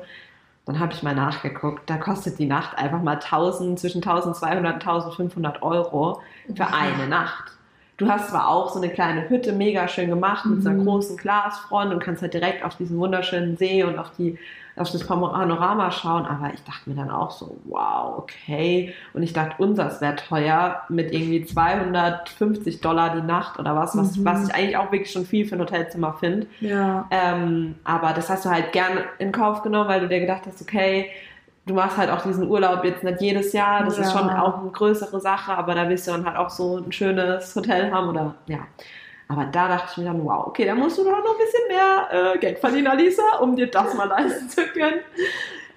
Dann habe ich mal nachgeguckt, da kostet die Nacht einfach mal 1000, zwischen 1200 und 1500 Euro für eine Nacht. Du hast zwar auch so eine kleine Hütte mega schön gemacht mit so einer mhm. großen Glasfront und kannst halt direkt auf diesen wunderschönen See und auf die auf das Panorama schauen, aber ich dachte mir dann auch so, wow, okay. Und ich dachte, unseres wäre teuer mit irgendwie 250 Dollar die Nacht oder was, was, mhm. was ich eigentlich auch wirklich schon viel für ein Hotelzimmer finde. Ja. Ähm, aber das hast du halt gern in Kauf genommen, weil du dir gedacht hast, okay, du machst halt auch diesen Urlaub jetzt nicht jedes Jahr, das ja. ist schon auch eine größere Sache, aber da willst du dann halt auch so ein schönes Hotel haben oder ja. Aber da dachte ich mir dann, wow, okay, da musst du doch noch ein bisschen mehr äh, Geld verdienen, Alisa, um dir das mal leisten zu können.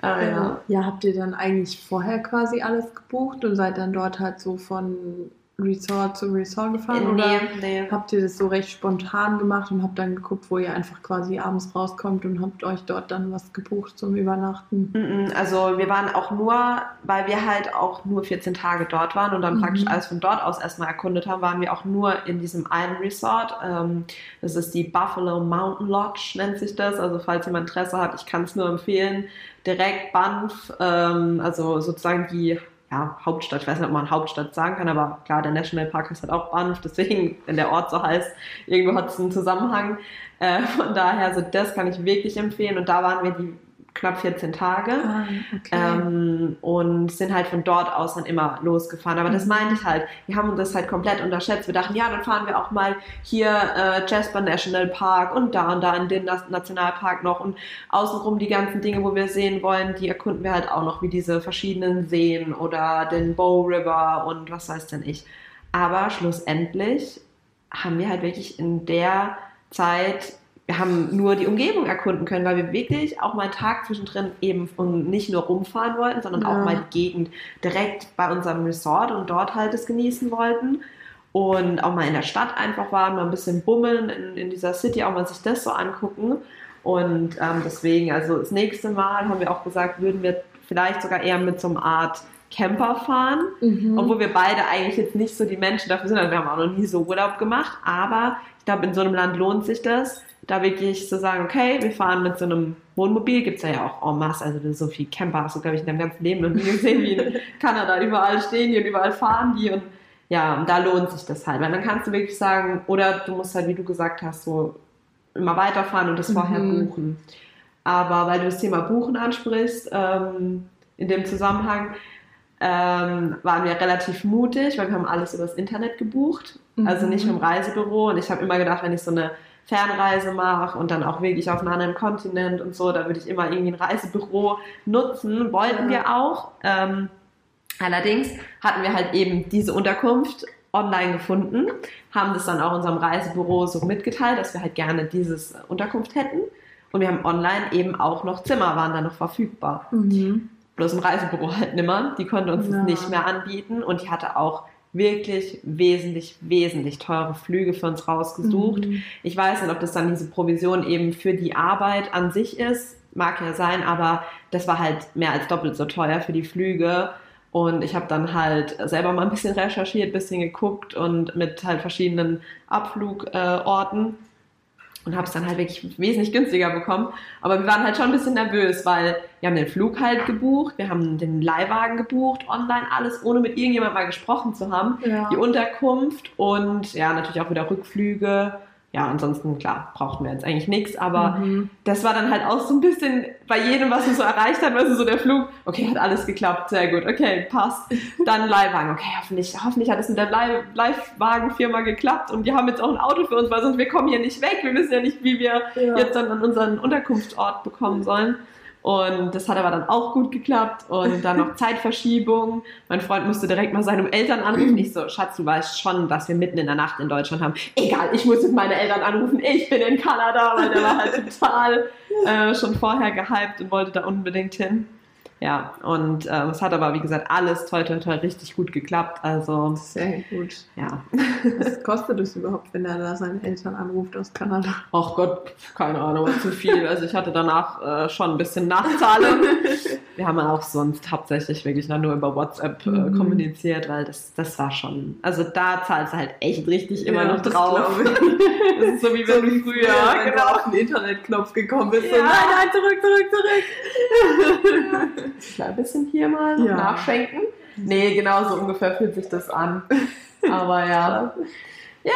Äh, ja. ja, habt ihr dann eigentlich vorher quasi alles gebucht und seid dann dort halt so von Resort zu Resort gefahren? Nee, oder nee. habt ihr das so recht spontan gemacht und habt dann geguckt, wo ihr einfach quasi abends rauskommt und habt euch dort dann was gebucht zum Übernachten? Also wir waren auch nur, weil wir halt auch nur 14 Tage dort waren und dann mhm. praktisch alles von dort aus erstmal erkundet haben, waren wir auch nur in diesem einen Resort. Ähm, das ist die Buffalo Mountain Lodge, nennt sich das. Also falls jemand Interesse hat, ich kann es nur empfehlen. Direkt Banff, ähm, also sozusagen die ja, Hauptstadt, ich weiß nicht, ob man Hauptstadt sagen kann, aber klar, der Nationalpark heißt halt auch Banff, deswegen, wenn der Ort so heißt, irgendwo hat es einen Zusammenhang. Äh, von daher, so das kann ich wirklich empfehlen. Und da waren wir die knapp 14 Tage ah, okay. ähm, und sind halt von dort aus dann immer losgefahren. Aber das mhm. meinte ich halt, wir haben uns das halt komplett unterschätzt. Wir dachten, ja, dann fahren wir auch mal hier äh, Jasper National Park und da und da in den Nationalpark noch und außenrum die ganzen Dinge, wo wir sehen wollen, die erkunden wir halt auch noch, wie diese verschiedenen Seen oder den Bow River und was weiß denn ich. Aber schlussendlich haben wir halt wirklich in der Zeit wir haben nur die Umgebung erkunden können, weil wir wirklich auch mal einen Tag zwischendrin eben und nicht nur rumfahren wollten, sondern ja. auch mal die Gegend direkt bei unserem Resort und dort halt es genießen wollten. Und auch mal in der Stadt einfach waren, mal ein bisschen bummeln in, in dieser City, auch mal sich das so angucken. Und ähm, deswegen, also das nächste Mal haben wir auch gesagt, würden wir vielleicht sogar eher mit so einer Art Camper fahren, mhm. obwohl wir beide eigentlich jetzt nicht so die Menschen dafür sind. Also wir haben auch noch nie so Urlaub gemacht, aber ich glaube, in so einem Land lohnt sich das, da wirklich zu sagen, okay, wir fahren mit so einem Wohnmobil, gibt es ja auch en masse, also so viel Camper hast du, glaube ich, in deinem ganzen Leben noch nie gesehen, wie in Kanada, überall stehen die und überall fahren die und ja, und da lohnt sich das halt, weil dann kannst du wirklich sagen, oder du musst halt, wie du gesagt hast, so immer weiterfahren und das mhm. vorher buchen. Aber weil du das Thema Buchen ansprichst, ähm, in dem Zusammenhang, ähm, waren wir relativ mutig, weil wir haben alles über das Internet gebucht, mhm. also nicht dem Reisebüro. Und ich habe immer gedacht, wenn ich so eine Fernreise mache und dann auch wirklich auf einem anderen Kontinent und so, da würde ich immer irgendwie ein Reisebüro nutzen. Wollten wir auch. Ähm, allerdings hatten wir halt eben diese Unterkunft online gefunden, haben das dann auch unserem Reisebüro so mitgeteilt, dass wir halt gerne dieses Unterkunft hätten. Und wir haben online eben auch noch Zimmer, waren da noch verfügbar. Mhm bloß im Reisebüro halt nimmer. Die konnte uns ja. das nicht mehr anbieten und die hatte auch wirklich wesentlich, wesentlich teure Flüge für uns rausgesucht. Mhm. Ich weiß nicht, ob das dann diese Provision eben für die Arbeit an sich ist. Mag ja sein, aber das war halt mehr als doppelt so teuer für die Flüge. Und ich habe dann halt selber mal ein bisschen recherchiert, ein bisschen geguckt und mit halt verschiedenen Abflugorten. Äh, und habe es dann halt wirklich wesentlich günstiger bekommen. Aber wir waren halt schon ein bisschen nervös, weil wir haben den Flug halt gebucht, wir haben den Leihwagen gebucht, online alles, ohne mit irgendjemandem mal gesprochen zu haben. Ja. Die Unterkunft und ja, natürlich auch wieder Rückflüge ja, ansonsten, klar, brauchten wir jetzt eigentlich nichts, aber Mhm. das war dann halt auch so ein bisschen bei jedem, was wir so erreicht haben, du, so der Flug, okay, hat alles geklappt, sehr gut, okay, passt. Dann Leihwagen, okay, hoffentlich, hoffentlich hat es mit der Leih Leihwagenfirma geklappt und die haben jetzt auch ein Auto für uns, weil sonst wir kommen hier nicht weg, wir wissen ja nicht, wie wir Ja. jetzt dann an unseren Unterkunftsort bekommen sollen. Und das hat aber dann auch gut geklappt. Und dann noch Zeitverschiebung. Mein Freund musste direkt mal seine Eltern anrufen. Ich so, Schatz, du weißt schon, dass wir mitten in der Nacht in Deutschland haben. Egal, ich muss jetzt meine Eltern anrufen. Ich bin in Kanada, weil der war halt total äh, schon vorher gehypt und wollte da unbedingt hin. Ja, und ähm, es hat aber, wie gesagt, alles toll, toll, toll richtig gut geklappt. Also, Sehr gut. ja. Was kostet es überhaupt, wenn er da seine Eltern anruft aus Kanada? Ach Gott, keine Ahnung, zu viel. Also ich hatte danach äh, schon ein bisschen Nachzahlung. Wir haben auch sonst hauptsächlich wirklich nur über WhatsApp äh, Mhm. kommuniziert, weil das, das war schon, also da zahlst du halt echt richtig immer Ja, noch das drauf. ich. Das ist so wie wenn du früher, wenn du genau. auf den Internetknopf gekommen bist. So, Ja. nein, nein, zurück, zurück, zurück. Ein bisschen hier mal Ja. nachschenken. Nee, genau so ungefähr fühlt sich das an. Aber ja. Ja,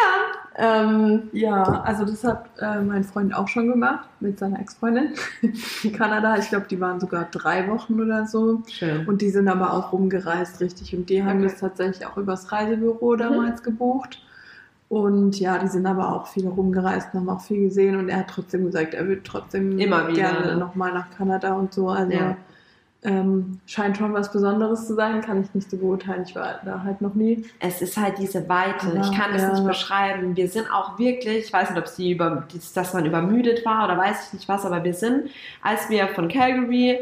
ähm, Ja, also das hat äh, mein Freund auch schon gemacht mit seiner Ex-Freundin in Kanada. Ich glaube, die waren sogar drei Wochen oder so. schön. Und die sind aber auch rumgereist, richtig. Und die haben Okay. das tatsächlich auch übers Reisebüro damals gebucht. Und ja, die sind aber auch viel rumgereist und haben auch viel gesehen. Und er hat trotzdem gesagt, er würde trotzdem Immer wieder, gerne ne? nochmal nach Kanada und so. Also Ja. Ähm, scheint schon was Besonderes zu sein, kann ich nicht so beurteilen. Ich war da halt noch nie. es ist halt diese Weite. Ja, ich kann es ja. nicht beschreiben. Wir sind auch wirklich, ich weiß nicht, ob sie über, dass man übermüdet war oder weiß ich nicht was, aber wir sind, als wir von Calgary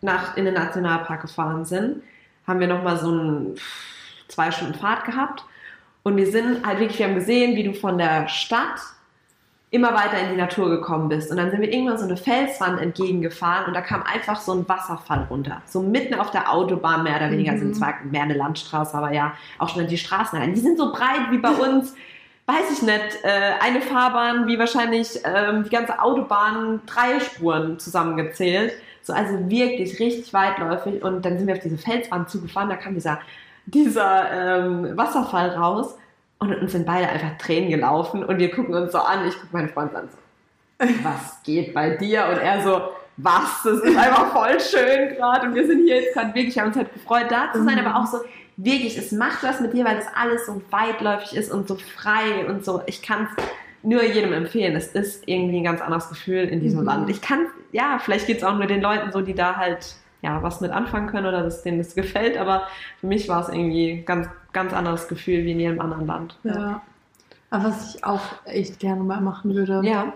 nach in den Nationalpark gefahren sind, haben wir nochmal so einen zwei Stunden Fahrt gehabt. Und wir sind halt wirklich, wir haben gesehen, wie du von der Stadt immer weiter in die Natur gekommen bist. Und dann sind wir irgendwann so eine Felswand entgegengefahren und da kam einfach so ein Wasserfall runter. So mitten auf der Autobahn mehr oder weniger. Mhm. Also zwar mehr eine Landstraße, aber ja, auch schon die Straßen. allein. Die sind so breit wie bei uns, weiß ich nicht, äh, eine Fahrbahn wie wahrscheinlich ähm, die ganze Autobahn drei Spuren zusammengezählt. So, also wirklich richtig weitläufig. Und dann sind wir auf diese Felswand zugefahren, da kam dieser, dieser ähm, Wasserfall raus. Und uns sind beide einfach Tränen gelaufen und wir gucken uns so an. Ich gucke meinen Freund an so, was geht bei dir? Und er so, was? Das ist einfach voll schön gerade und wir sind hier jetzt gerade wirklich, wir haben uns halt gefreut, da zu sein, Mhm. aber auch so, wirklich, es macht was mit dir, weil das alles so weitläufig ist und so frei und so. Ich kann es nur jedem empfehlen. Es ist irgendwie ein ganz anderes Gefühl in diesem Mhm. Land. Ich kann, ja, vielleicht geht es auch nur den Leuten so, die da halt ja, was mit anfangen können oder dass denen das gefällt, aber für mich war es irgendwie ganz, ganz anderes Gefühl wie in jedem anderen Land. Ja. Aber was ich auch echt gerne mal machen würde, Ja.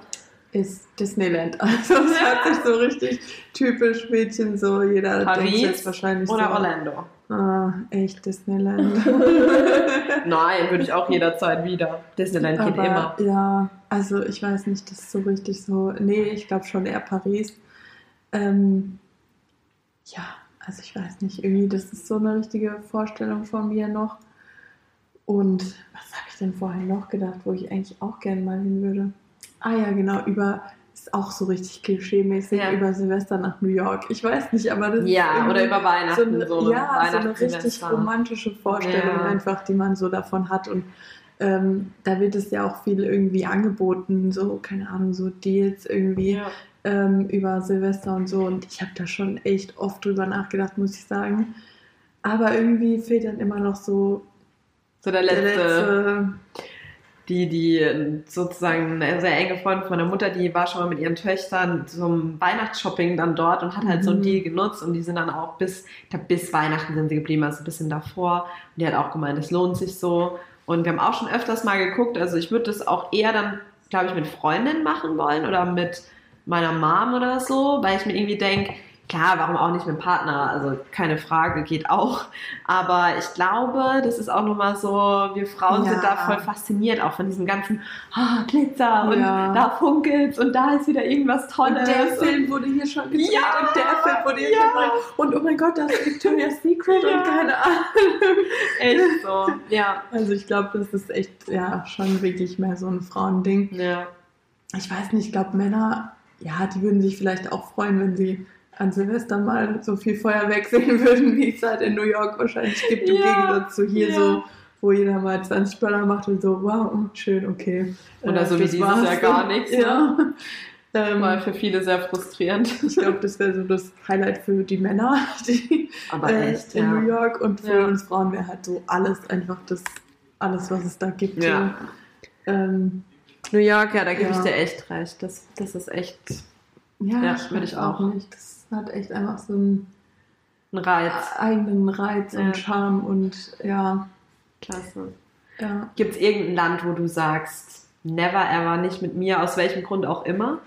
ist Disneyland. Also es hört sich so richtig typisch Mädchen so. Jeder Paris denkt jetzt wahrscheinlich Oder so. Orlando. Ah, echt Disneyland. Nein, würde ich auch jederzeit wieder. Disneyland geht Aber, immer. Ja, also ich weiß nicht, das ist so richtig so. Nee, ich glaube schon eher Paris. Ähm, ja, also ich weiß nicht, irgendwie, das ist so eine richtige Vorstellung von mir noch. Und was habe ich denn vorher noch gedacht, wo ich eigentlich auch gerne mal hin würde? Ah ja, genau, über, ist auch so richtig klischee-mäßig, Ja. über Silvester nach New York. Ich weiß nicht, aber das ist Ja, irgendwie oder über Weihnachten. so eine, so ja, so eine richtig romantische Vorstellung Ja. einfach, die man so davon hat. Und ähm, da wird es ja auch viel irgendwie angeboten, so, keine Ahnung, so Deals irgendwie Ja. ähm, über Silvester und so. Und ich habe da schon echt oft drüber nachgedacht, muss ich sagen. Aber irgendwie fehlt dann immer noch so So der der letzte, letzte die, die sozusagen eine sehr enge Freundin von der Mutter, die war schon mal mit ihren Töchtern zum Weihnachtsshopping dann dort und hat halt so einen Mhm. Deal genutzt und die sind dann auch bis, ich glaub, bis Weihnachten sind sie geblieben, also ein bisschen davor. Und die hat auch gemeint, es lohnt sich so. Und wir haben auch schon öfters mal geguckt, also ich würde das auch eher dann, glaube ich, mit Freundinnen machen wollen oder mit meiner Mom oder so, weil ich mir irgendwie denke, klar, warum auch nicht mit dem Partner? Also keine Frage, geht auch. Aber ich glaube, das ist auch nochmal so, wir Frauen Ja. sind da voll fasziniert auch von diesem ganzen ah, Glitzer und Ja. da funkelt's und da ist wieder irgendwas und Tolles. der Film wurde hier schon gedreht Ja, und der Film wurde hier ja. schon. Und oh mein Gott, das ist Victoria's Secret und keine Ahnung. echt so. Ja. Also ich glaube, das ist echt ja schon wirklich mehr so ein Frauending. Ja. Ich weiß nicht, ich glaube Männer, ja, die würden sich vielleicht auch freuen, wenn sie an Silvester mal so viel Feuerwerk sehen würden, wie es halt in New York wahrscheinlich gibt, im Ja, Gegensatz zu hier ja. so wo jeder mal 20 Dollar macht und so, wow, schön, okay. Oder so wie dieses war's Jahr gar nichts. Ne? Ja. Ähm, War für viele sehr frustrierend. ich glaube, das wäre so das Highlight für die Männer die, äh, echt, in ja. New York und für uns Frauen wäre halt so alles einfach das, alles, was es da gibt. Ja. Ähm, New York, ja, da gebe Ja. ich dir echt recht. Das, das ist echt ja, Ja, ich würde ich auch. nicht. Das hat echt einfach so einen ein Reiz. eigenen Reiz Ja. und Charme und ja, Klasse. ja. Gibt es irgendein Land, wo du sagst, never ever, nicht mit mir, aus welchem Grund auch immer?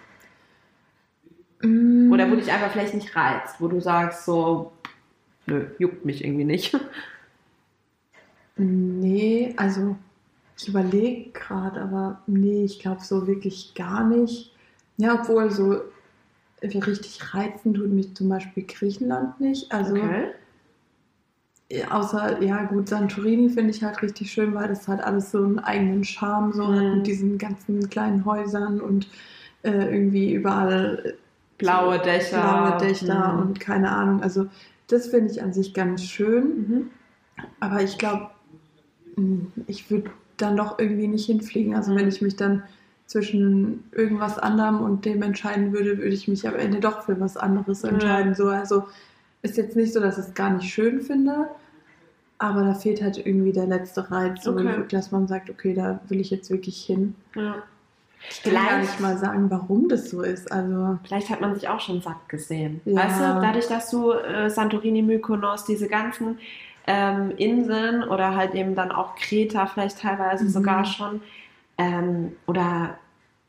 Mm. Oder wo dich einfach vielleicht nicht reizt, wo du sagst, so, nö, juckt mich irgendwie nicht. Nee, also ich überlege gerade, aber nee, ich glaube so wirklich gar nicht. Ja, obwohl so richtig reizen tut mich zum Beispiel Griechenland nicht. Also ja, außer, ja gut, Santorini finde ich halt richtig schön, weil das halt alles so einen eigenen Charme so hat Mhm. mit diesen ganzen kleinen Häusern und äh, irgendwie überall Blaue so Dächer. blaue Dächer Mhm. und keine Ahnung. Also das finde ich an sich ganz schön. Mhm. Aber ich glaube, ich würde dann doch irgendwie nicht hinfliegen. Also Mhm. wenn ich mich dann zwischen irgendwas anderem und dem entscheiden würde, würde ich mich am Ende doch für was anderes Ja. entscheiden. So, also ist jetzt nicht so, dass ich es gar nicht schön finde, aber da fehlt halt irgendwie der letzte Reiz, so, Okay. dass man sagt, okay, da will ich jetzt wirklich hin. Ja. Ich kann gar nicht mal sagen, warum das so ist. Also Vielleicht hat man sich auch schon satt gesehen. Ja. Weißt du, dadurch, dass du äh, Santorini, Mykonos, diese ganzen ähm, Inseln oder halt eben dann auch Kreta vielleicht teilweise Mhm. sogar schon ähm, oder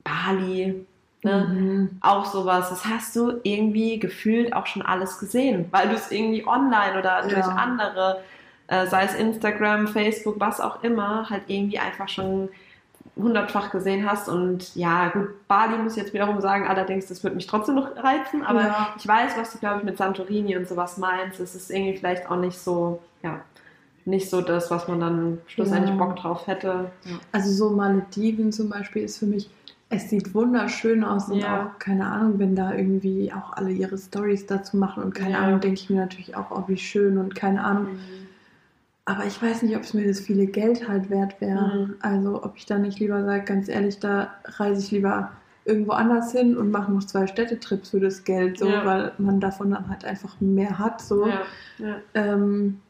Bali, ne? mhm. auch sowas, das hast du irgendwie gefühlt auch schon alles gesehen, weil du es irgendwie online oder durch Ja. andere, äh, sei es Instagram, Facebook, was auch immer, halt irgendwie einfach schon hundertfach gesehen hast. Und ja, gut, Bali muss ich jetzt wiederum sagen, allerdings, das wird mich trotzdem noch reizen, aber Ja. ich weiß, was du, glaube ich, mit Santorini und sowas meinst. Es ist irgendwie vielleicht auch nicht so, ja, nicht so das, was man dann schlussendlich Ja. Bock drauf hätte. Ja. Also so Malediven zum Beispiel ist für mich, es sieht wunderschön aus und Ja. auch, keine Ahnung, wenn da irgendwie auch alle ihre Stories dazu machen und keine Ja. Ahnung, denke ich mir natürlich auch, oh, wie schön und keine Ahnung. Aber ich weiß nicht, ob es mir das viele Geld halt wert wäre. Mhm. Also ob ich da nicht lieber sage, ganz ehrlich, da reise ich lieber irgendwo anders hin und mache noch zwei Städtetrips für das Geld, so, Ja. weil man davon dann halt einfach mehr hat. So. Ja. Ähm,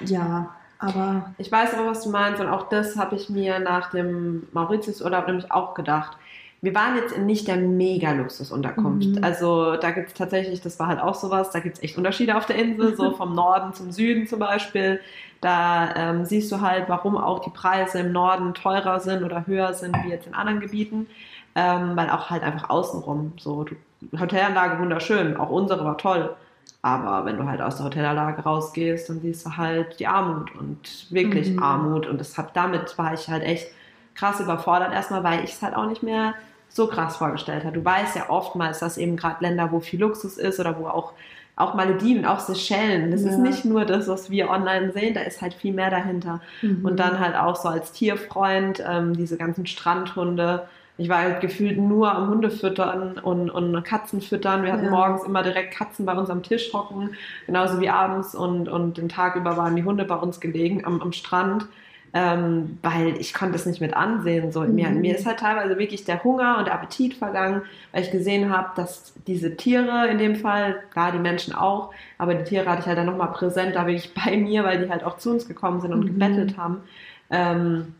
ja, aber Ich weiß aber, was du meinst und auch das habe ich mir nach dem Mauritius-Urlaub nämlich auch gedacht. Wir waren jetzt in nicht der Mega-Luxus-Unterkunft. Mhm. Also da gibt es tatsächlich, das war halt auch sowas, da gibt es echt Unterschiede auf der Insel, so vom Norden zum Süden zum Beispiel. Da ähm, siehst du halt, warum auch die Preise im Norden teurer sind oder höher sind wie jetzt in anderen Gebieten. Ähm, weil auch halt einfach außenrum so, Hotelanlage wunderschön, auch unsere war toll. Aber wenn du halt aus der Hotelanlage rausgehst, dann siehst du halt die Armut und wirklich Mhm. Armut. Und das hab, damit war ich halt echt krass überfordert. Erstmal, weil ich es halt auch nicht mehr so krass vorgestellt habe. Du weißt ja oftmals, dass eben gerade Länder, wo viel Luxus ist oder wo auch, auch Malediven, auch Seychellen, das ist Ja. nicht nur das, was wir online sehen, da ist halt viel mehr dahinter. mhm. Und dann halt auch so als Tierfreund, ähm, diese ganzen Strandhunde. Ich war halt gefühlt nur am Hunde füttern und, und Katzen füttern. Wir hatten Ja. morgens immer direkt Katzen bei uns am Tisch hocken, genauso wie abends und, und den Tag über waren die Hunde bei uns gelegen am, am Strand. Ähm, weil ich konnte es nicht mit ansehen. So. Mir, Mhm. mir ist halt teilweise wirklich der Hunger und der Appetit vergangen, weil ich gesehen habe, dass diese Tiere in dem Fall, klar, die Menschen auch, aber die Tiere hatte ich halt dann nochmal präsent, da wirklich bei mir, weil die halt auch zu uns gekommen sind und Mhm. gebettelt haben. Ähm,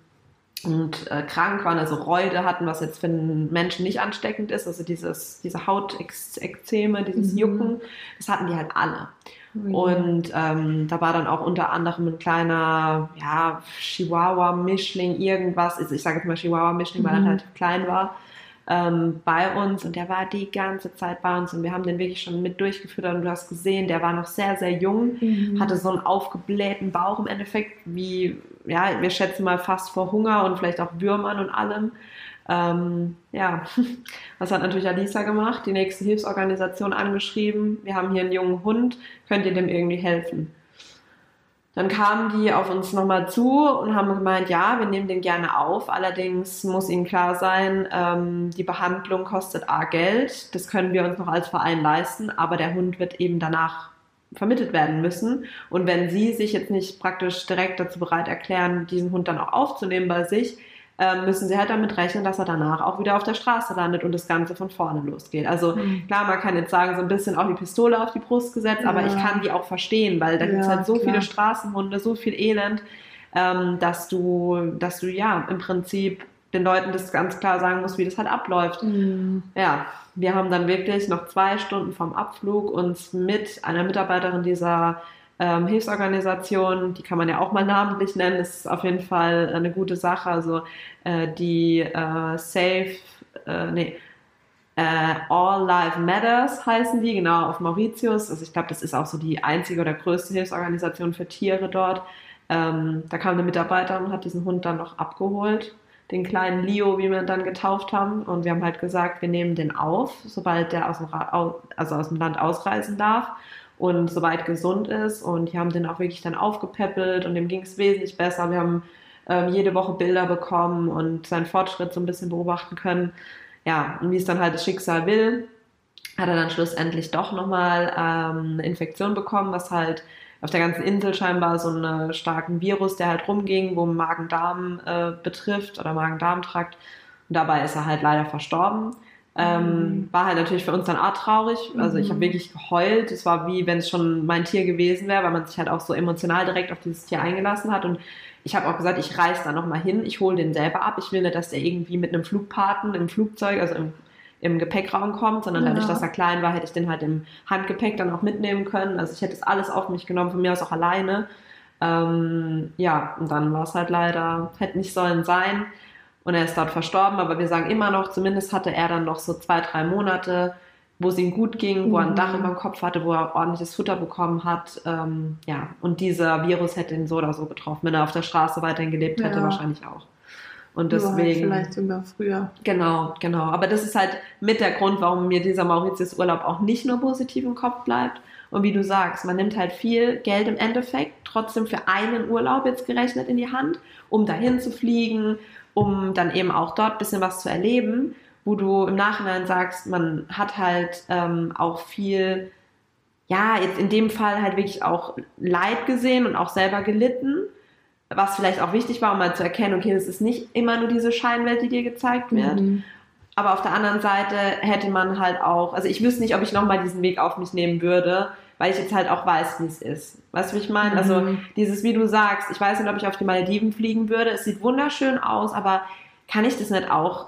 und äh, krank waren, also Reude hatten, was jetzt für einen Menschen nicht ansteckend ist, also dieses, diese Hautekzeme, dieses Mhm. Jucken, das hatten die halt alle. Mhm. Und ähm, da war dann auch unter anderem ein kleiner, ja, Chihuahua-Mischling, irgendwas. Also ich sage jetzt mal Chihuahua-Mischling, weil er Mhm. relativ klein war, ähm, bei uns. Und der war die ganze Zeit bei uns und wir haben den wirklich schon mit durchgefüttert. Und du hast gesehen, der war noch sehr, sehr jung, Mhm. hatte so einen aufgeblähten Bauch im Endeffekt, wie, ja, wir schätzen mal fast vor Hunger und vielleicht auch Würmern und allem. Ähm, ja, was hat natürlich Alisa gemacht? Die nächste Hilfsorganisation angeschrieben. Wir haben hier einen jungen Hund, könnt ihr dem irgendwie helfen? Dann kamen die auf uns nochmal zu und haben gemeint, ja, wir nehmen den gerne auf. Allerdings muss ihnen klar sein, ähm, die Behandlung kostet A Geld. Das können wir uns noch als Verein leisten, aber der Hund wird eben danach vermittelt werden müssen. Und wenn sie sich jetzt nicht praktisch direkt dazu bereit erklären, diesen Hund dann auch aufzunehmen bei sich, ähm, müssen sie halt damit rechnen, dass er danach auch wieder auf der Straße landet und das Ganze von vorne losgeht. Also mhm. klar, man kann jetzt sagen, so ein bisschen auch die Pistole auf die Brust gesetzt, ja. aber ich kann die auch verstehen, weil da ja, gibt es halt so klar. viele Straßenhunde, so viel Elend, ähm, dass du, dass du ja im Prinzip den Leuten das ganz klar sagen musst, wie das halt abläuft. Mhm. Ja, wir haben dann wirklich noch zwei Stunden vom Abflug uns mit einer Mitarbeiterin dieser ähm, Hilfsorganisation, die kann man ja auch mal namentlich nennen, das ist auf jeden Fall eine gute Sache. Also äh, die äh, Safe, äh, nee, äh, All Life Matters heißen die, genau, auf Mauritius. Also ich glaube, das ist auch so die einzige oder größte Hilfsorganisation für Tiere dort. Ähm, da kam eine Mitarbeiterin und hat diesen Hund dann noch abgeholt den kleinen Leo, wie wir dann getauft haben. Und wir haben halt gesagt, wir nehmen den auf, sobald der aus dem, also aus dem Land ausreisen darf und soweit gesund ist. Und die haben den auch wirklich dann aufgepäppelt und dem ging es wesentlich besser. Wir haben ähm, jede Woche Bilder bekommen und seinen Fortschritt so ein bisschen beobachten können. Ja, und wie es dann halt das Schicksal will, hat er dann schlussendlich doch nochmal ähm, eine Infektion bekommen, was halt auf der ganzen Insel scheinbar so einen starken Virus, der halt rumging, wo Magen-Darm äh, betrifft oder Magen-Darm-Trakt. Und dabei ist er halt leider verstorben. Ähm, mhm. War halt natürlich für uns dann auch traurig. Also ich habe mhm. wirklich geheult. Es war wie wenn es schon mein Tier gewesen wäre, weil man sich halt auch so emotional direkt auf dieses Tier eingelassen hat. Und ich habe auch gesagt, ich reise da nochmal hin, ich hole den selber ab. Ich will nicht, dass der irgendwie mit einem Flugpaten im Flugzeug, also im im Gepäckraum kommt, sondern dadurch, dass er klein war, hätte ich den halt im Handgepäck dann auch mitnehmen können. Also ich hätte es alles auf mich genommen, von mir aus auch alleine. Ähm, ja, und dann war es halt leider, hätte nicht sollen sein. Und er ist dort verstorben, aber wir sagen immer noch, zumindest hatte er dann noch so zwei, drei Monate, wo es ihm gut ging, wo er ein Dach mhm. über dem Kopf hatte, wo er ordentliches Futter bekommen hat. Ähm, ja, und dieser Virus hätte ihn so oder so getroffen. Wenn er auf der Straße weiterhin gelebt hätte, ja. wahrscheinlich auch. Und deswegen. Halt vielleicht sogar früher. Genau, genau. Aber das ist halt mit der Grund, warum mir dieser Mauritius-Urlaub auch nicht nur positiv im Kopf bleibt. Und wie du sagst, man nimmt halt viel Geld im Endeffekt trotzdem für einen Urlaub jetzt gerechnet in die Hand, um dahin zu fliegen, um dann eben auch dort ein bisschen was zu erleben, wo du im Nachhinein sagst, man hat halt ähm, auch viel, ja, jetzt in dem Fall halt wirklich auch Leid gesehen und auch selber gelitten was vielleicht auch wichtig war, um mal zu erkennen, okay, es ist nicht immer nur diese Scheinwelt, die dir gezeigt wird. Mhm. Aber auf der anderen Seite hätte man halt auch, also ich wüsste nicht, ob ich nochmal diesen Weg auf mich nehmen würde, weil ich jetzt halt auch weiß, wie es ist. Weißt du, wie ich meine? Also mhm. Also dieses, wie du sagst, ich weiß nicht, ob ich auf die Malediven fliegen würde. Es sieht wunderschön aus, aber kann ich das nicht auch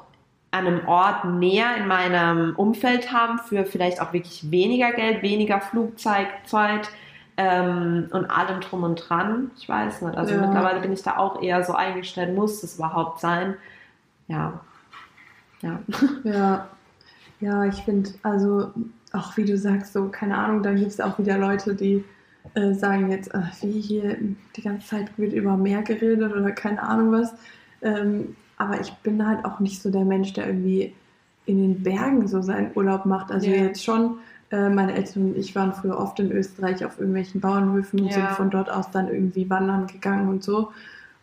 an einem Ort näher in meinem Umfeld haben für vielleicht auch wirklich weniger Geld, weniger Flugzeit, ähm, und allem drum und dran. Ich weiß nicht. Also ja. mittlerweile bin ich da auch eher so eingestellt, muss es überhaupt sein. Ja. Ja. Ja, ja ich finde, also auch wie du sagst, so, keine Ahnung, dann gibt es auch wieder Leute, die äh, sagen jetzt, äh, wie hier die ganze Zeit wird über Meer geredet oder keine Ahnung was. Ähm, aber ich bin halt auch nicht so der Mensch, der irgendwie in den Bergen so seinen Urlaub macht. Also ja. jetzt schon äh, meine Eltern und ich waren früher oft in Österreich auf irgendwelchen Bauernhöfen und ja. sind von dort aus dann irgendwie wandern gegangen und so.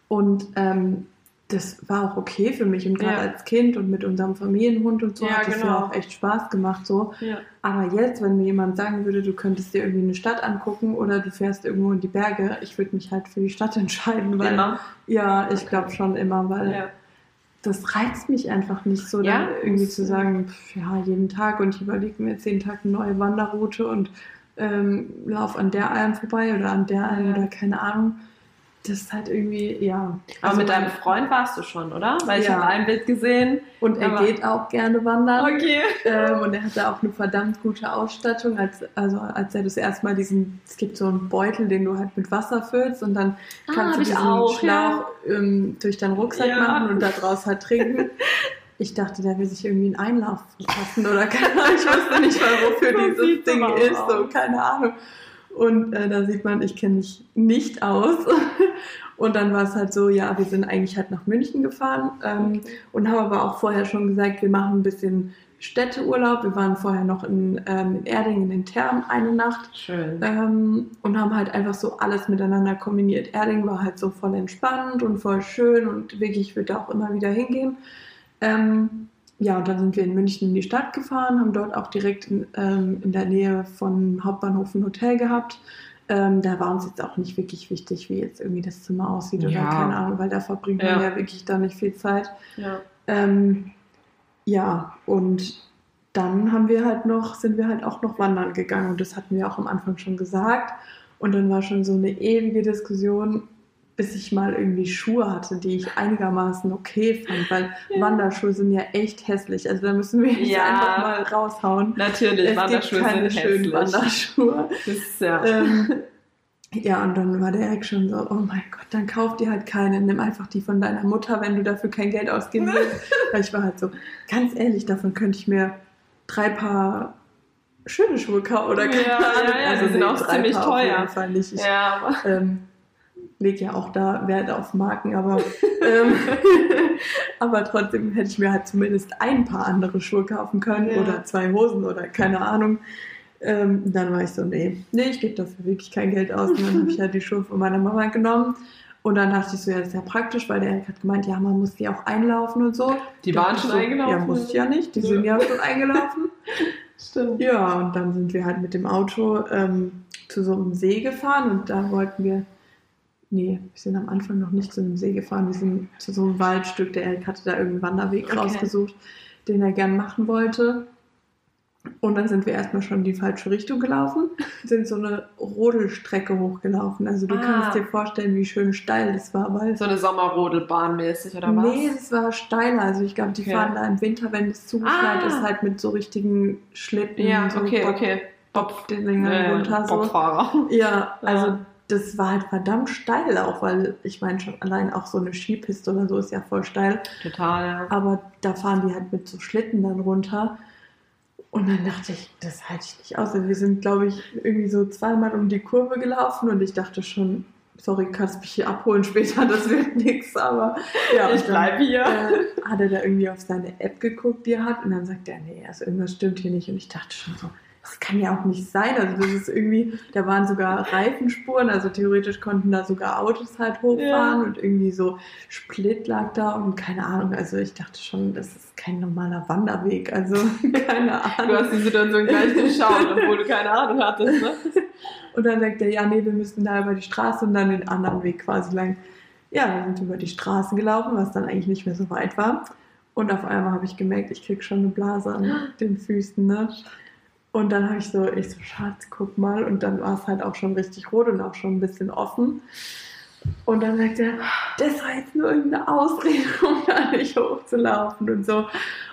Und ähm, das war auch okay für mich und gerade ja. als Kind und mit unserem Familienhund und so ja, hat es genau. ja auch echt Spaß gemacht so. Ja. Aber jetzt, wenn mir jemand sagen würde, du könntest dir irgendwie eine Stadt angucken oder du fährst irgendwo in die Berge, ich würde mich halt für die Stadt entscheiden, weil immer? ja, ich glaube schon immer, weil das reizt mich einfach nicht so, ja? irgendwie zu sagen, pf, ja, jeden Tag und ich überlege mir jetzt jeden Tag eine neue Wanderroute und ähm, laufe an der Alm vorbei oder an der Alm ja. oder keine Ahnung das ist halt irgendwie, ja. Aber also mit deinem Freund warst du schon, oder? Weil ich habe ein Bild gesehen. Und er geht auch gerne wandern. Okay. Ähm, und er hatte auch eine verdammt gute Ausstattung, als, also als er das erste Mal diesen, es gibt so einen Beutel, den du halt mit Wasser füllst und dann ah, kannst du diesen auch, Schlauch ja. ähm, durch deinen Rucksack ja. machen und daraus halt trinken. Ich dachte, der will sich irgendwie einen Einlauf verpassen oder keine Ahnung. Ich wusste nicht mal, wofür dieses Ding ist. So, keine Ahnung. Und äh, da sieht man, ich kenne mich nicht aus. und dann war es halt so, ja, wir sind eigentlich halt nach München gefahren ähm, und haben aber auch vorher schon gesagt, wir machen ein bisschen Städteurlaub. Wir waren vorher noch in, ähm, in Erding in den Thermen eine Nacht. Schön. Ähm, und haben halt einfach so alles miteinander kombiniert. Erding war halt so voll entspannt und voll schön und wirklich, ich würde da auch immer wieder hingehen. Ähm, ja, und dann sind wir in München in die Stadt gefahren, haben dort auch direkt in, ähm, in der Nähe von Hauptbahnhof ein Hotel gehabt. Ähm, da war uns jetzt auch nicht wirklich wichtig, wie jetzt irgendwie das Zimmer aussieht Ja. oder keine Ahnung, weil da verbringt man Ja. ja wirklich da nicht viel Zeit. Ja. Ähm, ja, und dann haben wir halt noch, sind wir halt auch noch wandern gegangen und das hatten wir auch am Anfang schon gesagt. Und dann war schon so eine ewige Diskussion, bis ich mal irgendwie Schuhe hatte, die ich einigermaßen okay fand, weil Ja. Wanderschuhe sind ja echt hässlich. Also da müssen wir jetzt Ja. einfach mal raushauen. Natürlich, es Wanderschuhe gibt keine sind schönen hässlich. Wanderschuhe. Das ist ja. ähm, ja, und dann war der Erik schon so, oh mein Gott, dann kauf dir halt keine, nimm einfach die von deiner Mutter, wenn du dafür kein Geld ausgeben willst. Weil ich war halt so, ganz ehrlich, davon könnte ich mir drei Paar schöne Schuhe kaufen oder keine Ja, Ahnung. ja, ja, die sind auch ziemlich Paar teuer. Auf jeden Fall nicht. Ich ja, aber ähm, lege ja auch da Wert auf Marken, aber, ähm, aber trotzdem hätte ich mir halt zumindest ein paar andere Schuhe kaufen können Ja. oder zwei Hosen oder keine Ahnung. Ähm, dann war ich so, nee, nee, ich gebe dafür wirklich kein Geld aus. Und dann habe ich halt die Schuhe von meiner Mama genommen. Und dann dachte ich so, ja, das ist ja praktisch, weil der Erik hat gemeint, ja, man muss die auch einlaufen und so. die waren schon so, eingelaufen. Ja, muss ich ja nicht, die Ja. sind ja schon eingelaufen. Stimmt. Ja, und dann sind wir halt mit dem Auto ähm, zu so einem See gefahren und da wollten wir, nee, wir sind am Anfang noch nicht zu einem See gefahren, wir sind zu so einem Waldstück, der Erik hatte da irgendeinen Wanderweg Okay. rausgesucht, den er gern machen wollte. Und dann sind wir erstmal schon in die falsche Richtung gelaufen, sind so eine Rodelstrecke hochgelaufen. Also du Ah. kannst dir vorstellen, wie schön steil das war, weil So eine Sommerrodelbahn mäßig oder was? Nee, es war steiler. Also ich glaube, die Okay. fahren da im Winter, wenn es zugeschneit Ah. ist, halt mit so richtigen Schlitten. ja, so okay, Bob- okay. Bob-Dingern Äh, runter. So. Bobfahrer. Ja, also Ja. Das war halt verdammt steil auch, weil ich meine schon allein auch so eine Skipiste oder so ist ja voll steil. Total, ja. Aber da fahren die halt mit so Schlitten dann runter. Und dann dachte ich, das halte ich nicht aus. Also wir sind, glaube ich, irgendwie so zweimal um die Kurve gelaufen und ich dachte schon, sorry, kannst mich hier abholen später, das wird nichts. Aber ja, ich und dann- bleib hier. äh, hat er da irgendwie auf seine App geguckt, die er hat, und dann sagt er, nee, also irgendwas stimmt hier nicht. Und ich dachte schon so, das kann ja auch nicht sein. Also das ist irgendwie, da waren sogar Reifenspuren, also theoretisch konnten da sogar Autos halt hochfahren Ja. und irgendwie so Split lag da und keine Ahnung. Also ich dachte schon, das ist kein normaler Wanderweg. Also keine Du Ahnung. hast die Situation gleich durchschaut, obwohl du keine Ahnung hattest, ne? Und dann sagt er, ja, nee, wir müssen da über die Straße und dann den anderen Weg quasi lang. Ja, dann sind wir über die Straße gelaufen, was dann eigentlich nicht mehr so weit war. Und auf einmal habe ich gemerkt, ich krieg schon eine Blase an den Füßen, ne? Und dann habe ich so, ich so, Schatz, guck mal. Und dann war es halt auch schon richtig rot und auch schon ein bisschen offen. Und dann sagt er, das war jetzt nur irgendeine Ausrede, um da nicht hochzulaufen und so.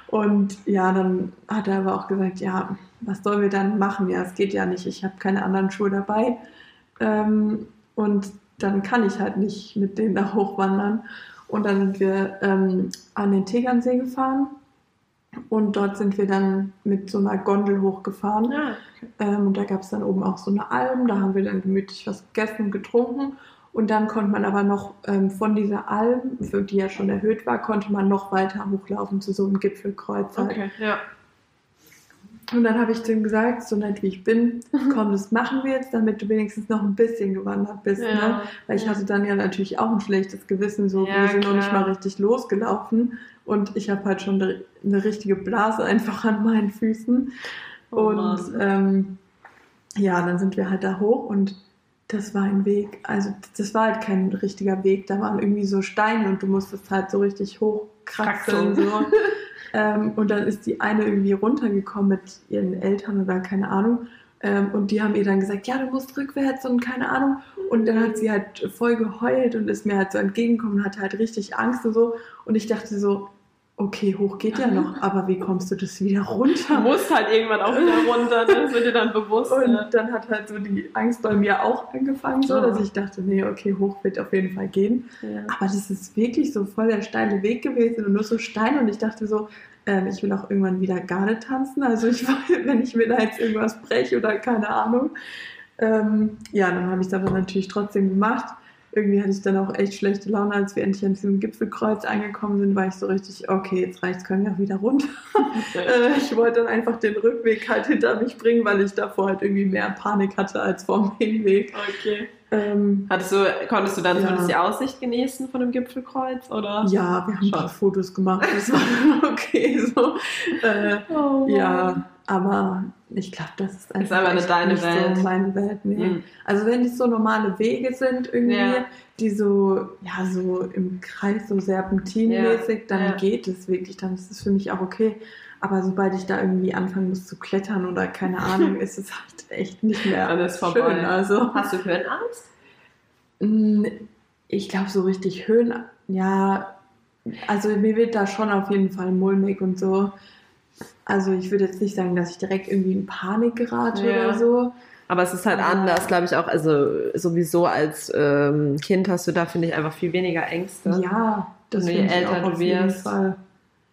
Und ja, dann hat er aber auch gesagt, ja, was sollen wir dann machen? Ja, es geht ja nicht, ich habe keine anderen Schuhe dabei. Ähm, und dann kann ich halt nicht mit denen da hochwandern. Und dann sind wir ähm, an den Tegernsee gefahren. Und dort sind wir dann mit so einer Gondel hochgefahren. Ja. Ähm, und da gab es dann oben auch so eine Alm, da haben wir dann gemütlich was gegessen und getrunken. Und dann konnte man aber noch ähm, von dieser Alm, für die ja schon erhöht war, konnte man noch weiter hochlaufen zu so einem Gipfelkreuz. Halt. Okay, ja. Und dann habe ich ihm gesagt, so nett wie ich bin, komm, das machen wir jetzt, damit du wenigstens noch ein bisschen gewandert bist. Ne? Weil ich ja. hatte dann ja natürlich auch ein schlechtes Gewissen, so Ja, wir sind noch nicht klar. mal richtig losgelaufen. Und ich habe halt schon eine, richtige Blase einfach an meinen Füßen. Oh und ähm, ja, dann sind wir halt da hoch und das war ein Weg. Also das war halt kein richtiger Weg. Da waren irgendwie so Steine und du musstest halt so richtig hochkraxeln. Kraxeln. So. ähm, und dann ist die eine irgendwie runtergekommen mit ihren Eltern oder keine Ahnung. Ähm, und die haben ihr dann gesagt, ja, du musst rückwärts und keine Ahnung. Und dann hat sie halt voll geheult und ist mir halt so entgegengekommen und hatte halt richtig Angst und so. Und ich dachte so, okay, hoch geht ja noch, aber wie kommst du das wieder Du runter? musst halt irgendwann auch wieder runter, ne? das wird dir dann bewusst. Und ne? dann hat halt so die Angst bei mir auch angefangen, so, Ja. dass ich dachte, nee, okay, hoch wird auf jeden Fall gehen. Ja. Aber das ist wirklich so voll der steile Weg gewesen und nur so Stein und ich dachte so, ähm, ich will auch irgendwann wieder Garde tanzen. Also ich wenn ich mir da jetzt irgendwas breche oder keine Ahnung. Ähm, ja, dann habe ich es aber natürlich trotzdem gemacht. Irgendwie hatte ich dann auch echt schlechte Laune, als wir endlich an diesem Gipfelkreuz angekommen sind, war ich so richtig, okay, jetzt reicht's, können wir auch wieder runter. Äh, ich wollte dann einfach den Rückweg halt hinter mich bringen, weil ich davor halt irgendwie mehr Panik hatte als vor dem Hinweg. Okay. Ähm, Hattest du, konntest du dann ja. zumindest die Aussicht genießen von dem Gipfelkreuz? Oder? Ja, wir haben ein paar Fotos gemacht, das war okay so. Äh, oh, ja, aber ich glaube, das ist einfach, ist einfach nicht deine Welt. so meine Welt. Nee. Mhm. Also wenn es so normale Wege sind irgendwie, ja. die so, ja, so im Kreis so serpentinmäßig, ja. dann ja. geht es wirklich, dann ist es für mich auch okay. Aber sobald ich da irgendwie anfangen muss zu klettern oder keine Ahnung, ist es halt echt nicht mehr Alles vorbei. schön. Also. Hast du Höhenangst? Mm, ich glaube, so richtig Höhen, ja, also mir wird da schon auf jeden Fall mulmig und so. Also ich würde jetzt nicht sagen, dass ich direkt irgendwie in Panik gerate ja. oder so. Aber es ist halt anders, glaube ich, auch. Also sowieso als ähm, Kind hast du da, finde ich, einfach viel weniger Ängste. Ja, das je älter du wirst. Ja.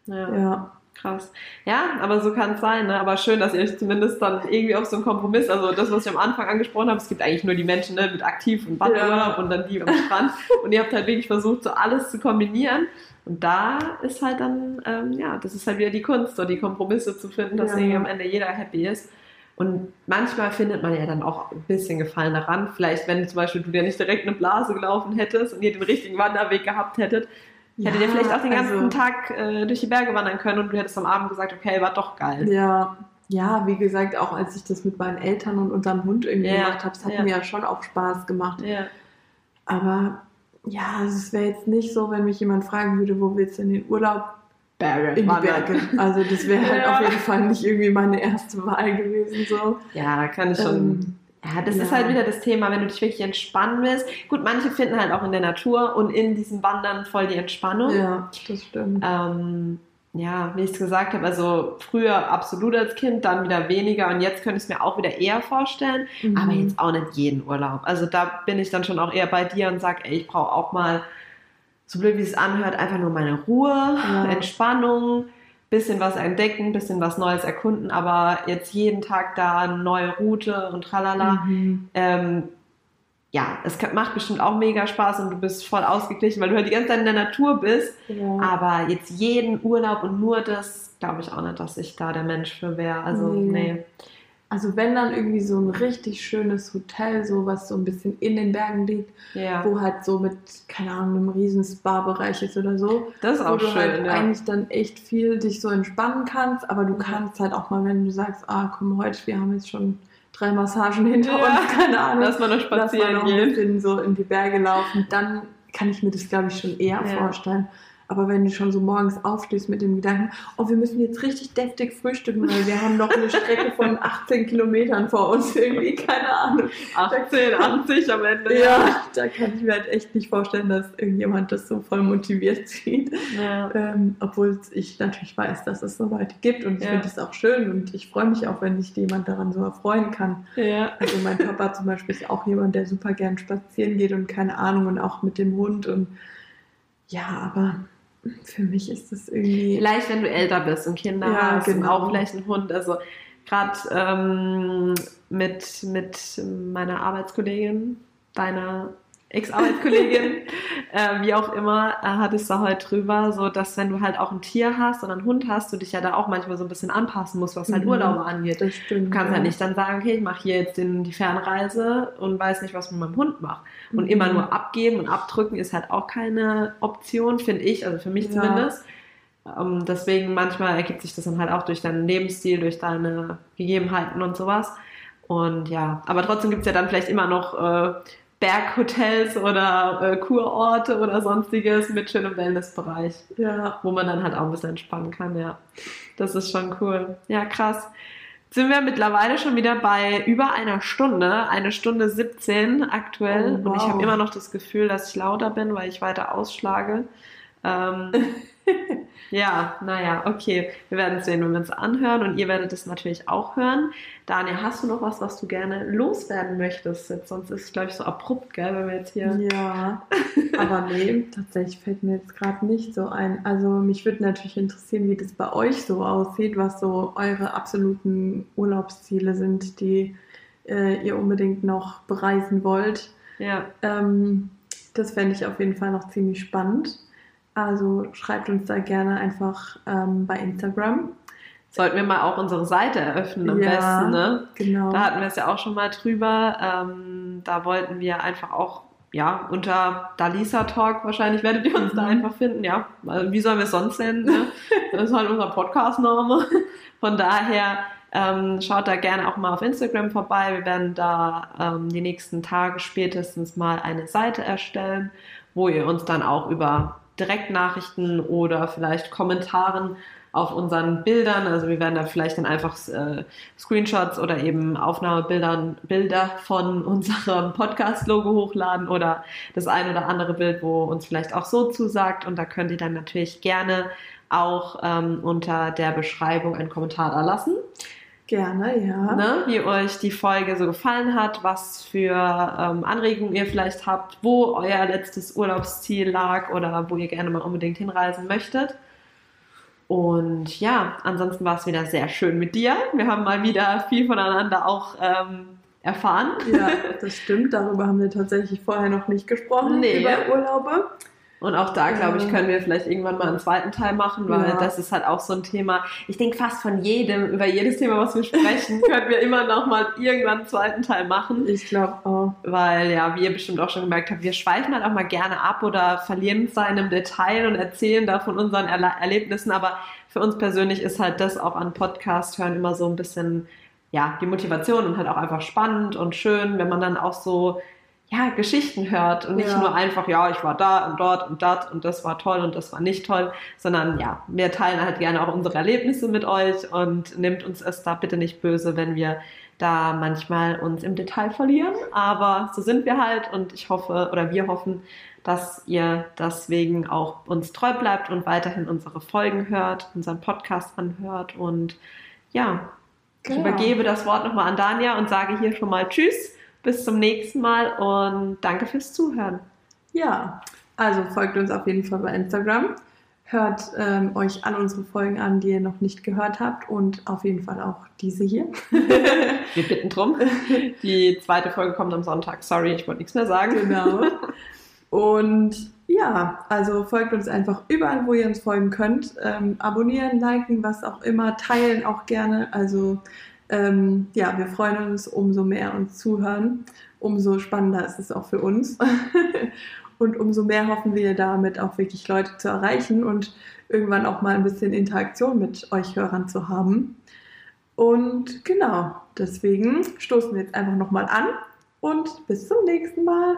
ja. Krass. Ja, aber so kann es sein. Ne? Aber schön, dass ihr euch zumindest dann irgendwie auf so einen Kompromiss, also das, was ich am Anfang angesprochen habe, es gibt eigentlich nur die Menschen ne, mit aktiv und Wanderurlaub ja. und dann die am Strand. und ihr habt halt wirklich versucht, so alles zu kombinieren. Und da ist halt dann, ähm, ja, das ist halt wieder die Kunst, so die Kompromisse zu finden, dass ja. irgendwie am Ende jeder happy ist. Und manchmal findet man ja dann auch ein bisschen Gefallen daran. Vielleicht, wenn zum Beispiel du dir nicht direkt eine Blase gelaufen hättest und ihr den richtigen Wanderweg gehabt hättet, ja, hättet ihr vielleicht auch den ganzen also, Tag äh, durch die Berge wandern können und du hättest am Abend gesagt, okay, war doch geil. Ja, ja, wie gesagt, auch als ich das mit meinen Eltern und unserem Hund irgendwie ja, gemacht habe, das hat ja. mir ja schon auch Spaß gemacht. Ja. Aber ja, also es wäre jetzt nicht so, wenn mich jemand fragen würde, wo willst du in den Urlaub? Berge. In die Berge. Also das wäre halt auf jeden Fall nicht irgendwie meine erste Wahl gewesen. So. Ja, kann ich schon. Ähm, ja, das ja. ist halt wieder das Thema, wenn du dich wirklich entspannen willst. Gut, manche finden halt auch in der Natur und in diesem Wandern voll die Entspannung. Ja, das stimmt. Ähm, ja, wie ich es gesagt habe, also früher absolut als Kind, dann wieder weniger und jetzt könnte ich es mir auch wieder eher vorstellen, mhm. aber jetzt auch nicht jeden Urlaub. Also da bin ich dann schon auch eher bei dir und sage, ey, ich brauche auch mal, so blöd wie es anhört, einfach nur meine Ruhe, ja. Entspannung, bisschen was entdecken, bisschen was Neues erkunden, aber jetzt jeden Tag da eine neue Route und tralala. Mhm. Ähm, ja, es macht bestimmt auch mega Spaß und du bist voll ausgeglichen, weil du halt die ganze Zeit in der Natur bist. Ja. Aber jetzt jeden Urlaub und nur das, glaube ich auch nicht, dass ich da der Mensch für wäre. Also, nee. nee. Also wenn dann irgendwie so ein richtig schönes Hotel, so was so ein bisschen in den Bergen liegt, ja. wo halt so mit, keine Ahnung, einem riesen Spa-Bereich ist oder so. Das ist auch wo schön, du halt ja. eigentlich dann echt viel dich so entspannen kannst, aber du kannst halt auch mal, wenn du sagst, ah komm, heute, wir haben jetzt schon drei Massagen hinter ja. uns, keine Ahnung. Lass mal noch spazieren Lass mal noch ein bisschen so in die Berge laufen, dann kann ich mir das, glaube ich, schon eher vorstellen. Aber wenn du schon so morgens aufstehst mit dem Gedanken, oh, wir müssen jetzt richtig deftig frühstücken, weil wir haben noch eine Strecke von 18 Kilometern vor uns, irgendwie, keine Ahnung. 18, 80 am Ende. Ja, da kann ich mir halt echt nicht vorstellen, dass irgendjemand das so voll motiviert sieht. Ja. Ähm, obwohl ich natürlich weiß, dass es so weit gibt und ich ja. finde es auch schön und ich freue mich auch, wenn sich jemand daran so erfreuen kann. Ja. Also mein Papa zum Beispiel ist auch jemand, der super gern spazieren geht und keine Ahnung und auch mit dem Hund und ja, aber für mich ist das irgendwie. Vielleicht, wenn du älter bist und Kinder ja, hast genau. und auch vielleicht einen Hund. Also gerade ähm, mit, mit meiner Arbeitskollegin, deiner Ex-Arbeitskollegin, äh, wie auch immer, äh, hattest du heute drüber, so dass wenn du halt auch ein Tier hast oder einen Hund hast, du dich ja da auch manchmal so ein bisschen anpassen musst, was halt mhm. Urlaube angeht. Das stimmt, du kannst ja. halt nicht dann sagen, okay, ich mache hier jetzt den, die Fernreise und weiß nicht, was mit meinem Hund mache. Und mhm. immer nur abgeben und abdrücken ist halt auch keine Option, finde ich, also für mich ja. zumindest. Um, ähm, deswegen manchmal ergibt sich das dann halt auch durch deinen Lebensstil, durch deine Gegebenheiten und sowas. Und ja, aber trotzdem gibt es ja dann vielleicht immer noch äh, Berghotels oder äh, Kurorte oder sonstiges mit schönem Wellnessbereich. Ja. Wo man dann halt auch ein bisschen entspannen kann, ja. Das ist schon cool. Ja, krass. Sind wir mittlerweile schon wieder bei über einer Stunde, eine Stunde 17 aktuell. Oh, wow. Und ich habe immer noch das Gefühl, dass ich lauter bin, weil ich weiter ausschlage. Ähm, ja, naja, okay. Wir werden sehen, wenn wir uns anhören und ihr werdet es natürlich auch hören. Daniel, hast du noch was, was du gerne loswerden möchtest? Jetzt, sonst ist es, glaube ich, so abrupt, gell, wenn wir jetzt hier. Ja, aber nee, tatsächlich fällt mir jetzt gerade nicht so ein. Also, mich würde natürlich interessieren, wie das bei euch so aussieht, was so eure absoluten Urlaubsziele sind, die äh, ihr unbedingt noch bereisen wollt. Ja. Ähm, Das fände ich auf jeden Fall noch ziemlich spannend. Also schreibt uns da gerne einfach ähm, bei Instagram. Sollten wir mal auch unsere Seite eröffnen am Ja, besten, ne? Genau. Da hatten wir es ja auch schon mal drüber. Ähm, da wollten wir einfach auch, ja, unter Dalisa Talk wahrscheinlich werdet ihr uns da Mhm. einfach finden, ja. Also, Wie sollen wir es sonst nennen? Ne? Das ist halt unser Podcast-Name. Von daher ähm, schaut da gerne auch mal auf Instagram vorbei. Wir werden da ähm, die nächsten Tage spätestens mal eine Seite erstellen, wo ihr uns dann auch über Direktnachrichten oder vielleicht Kommentaren auf unseren Bildern, also wir werden da vielleicht dann einfach äh, Screenshots oder eben Aufnahmebilder Bilder von unserem Podcast-Logo hochladen oder das ein oder andere Bild, wo uns vielleicht auch so zusagt. Und da könnt ihr dann natürlich gerne auch ähm, unter der Beschreibung einen Kommentar da lassen, Gerne, ja. ne, wie euch die Folge so gefallen hat, was für ähm, Anregungen ihr vielleicht habt, wo euer letztes Urlaubsziel lag oder wo ihr gerne mal unbedingt hinreisen möchtet. Und ja, ansonsten war es wieder sehr schön mit dir. Wir haben mal wieder viel voneinander auch ähm, erfahren. Ja, das stimmt. Darüber haben wir tatsächlich vorher noch nicht gesprochen, Nee. über Urlaube. Und auch da, glaube ich, können wir vielleicht irgendwann mal einen zweiten Teil machen, weil Ja. das ist halt auch so ein Thema. Ich denke fast von jedem, über jedes Thema, was wir sprechen, können wir immer noch mal irgendwann einen zweiten Teil machen. Ich glaube auch. Weil, ja, wie ihr bestimmt auch schon gemerkt habt, wir schweifen halt auch mal gerne ab oder verlieren in einem Detail und erzählen da von unseren Erle Erlebnissen. Aber für uns persönlich ist halt das auch an Podcast hören immer so ein bisschen, ja, die Motivation und halt auch einfach spannend und schön, wenn man dann auch so, ja, Geschichten hört und nicht Ja. nur einfach, ja, ich war da und dort und dort und das war toll und das war nicht toll, sondern ja, wir teilen halt gerne auch unsere Erlebnisse mit euch und nehmt uns es da bitte nicht böse, wenn wir da manchmal uns im Detail verlieren, aber so sind wir halt und ich hoffe oder wir hoffen, dass ihr deswegen auch uns treu bleibt und weiterhin unsere Folgen hört, unseren Podcast anhört und ja, ich Genau. übergebe das Wort nochmal an Dania und sage hier schon mal Tschüss, bis zum nächsten Mal und danke fürs Zuhören. Ja, also folgt uns auf jeden Fall bei Instagram. Hört ähm, euch alle unsere Folgen an, die ihr noch nicht gehört habt und auf jeden Fall auch diese hier. Wir bitten drum. Die zweite Folge kommt am Sonntag. Sorry, ich wollte nichts mehr sagen. Genau. Und ja, also folgt uns einfach überall, wo ihr uns folgen könnt. Ähm, abonnieren, liken, was auch immer, teilen auch gerne. Also ähm, ja, wir freuen uns, umso mehr uns zuhören, umso spannender ist es auch für uns. und umso mehr hoffen wir damit auch wirklich Leute zu erreichen und irgendwann auch mal ein bisschen Interaktion mit euch Hörern zu haben. Und genau, deswegen stoßen wir jetzt einfach nochmal an und bis zum nächsten Mal.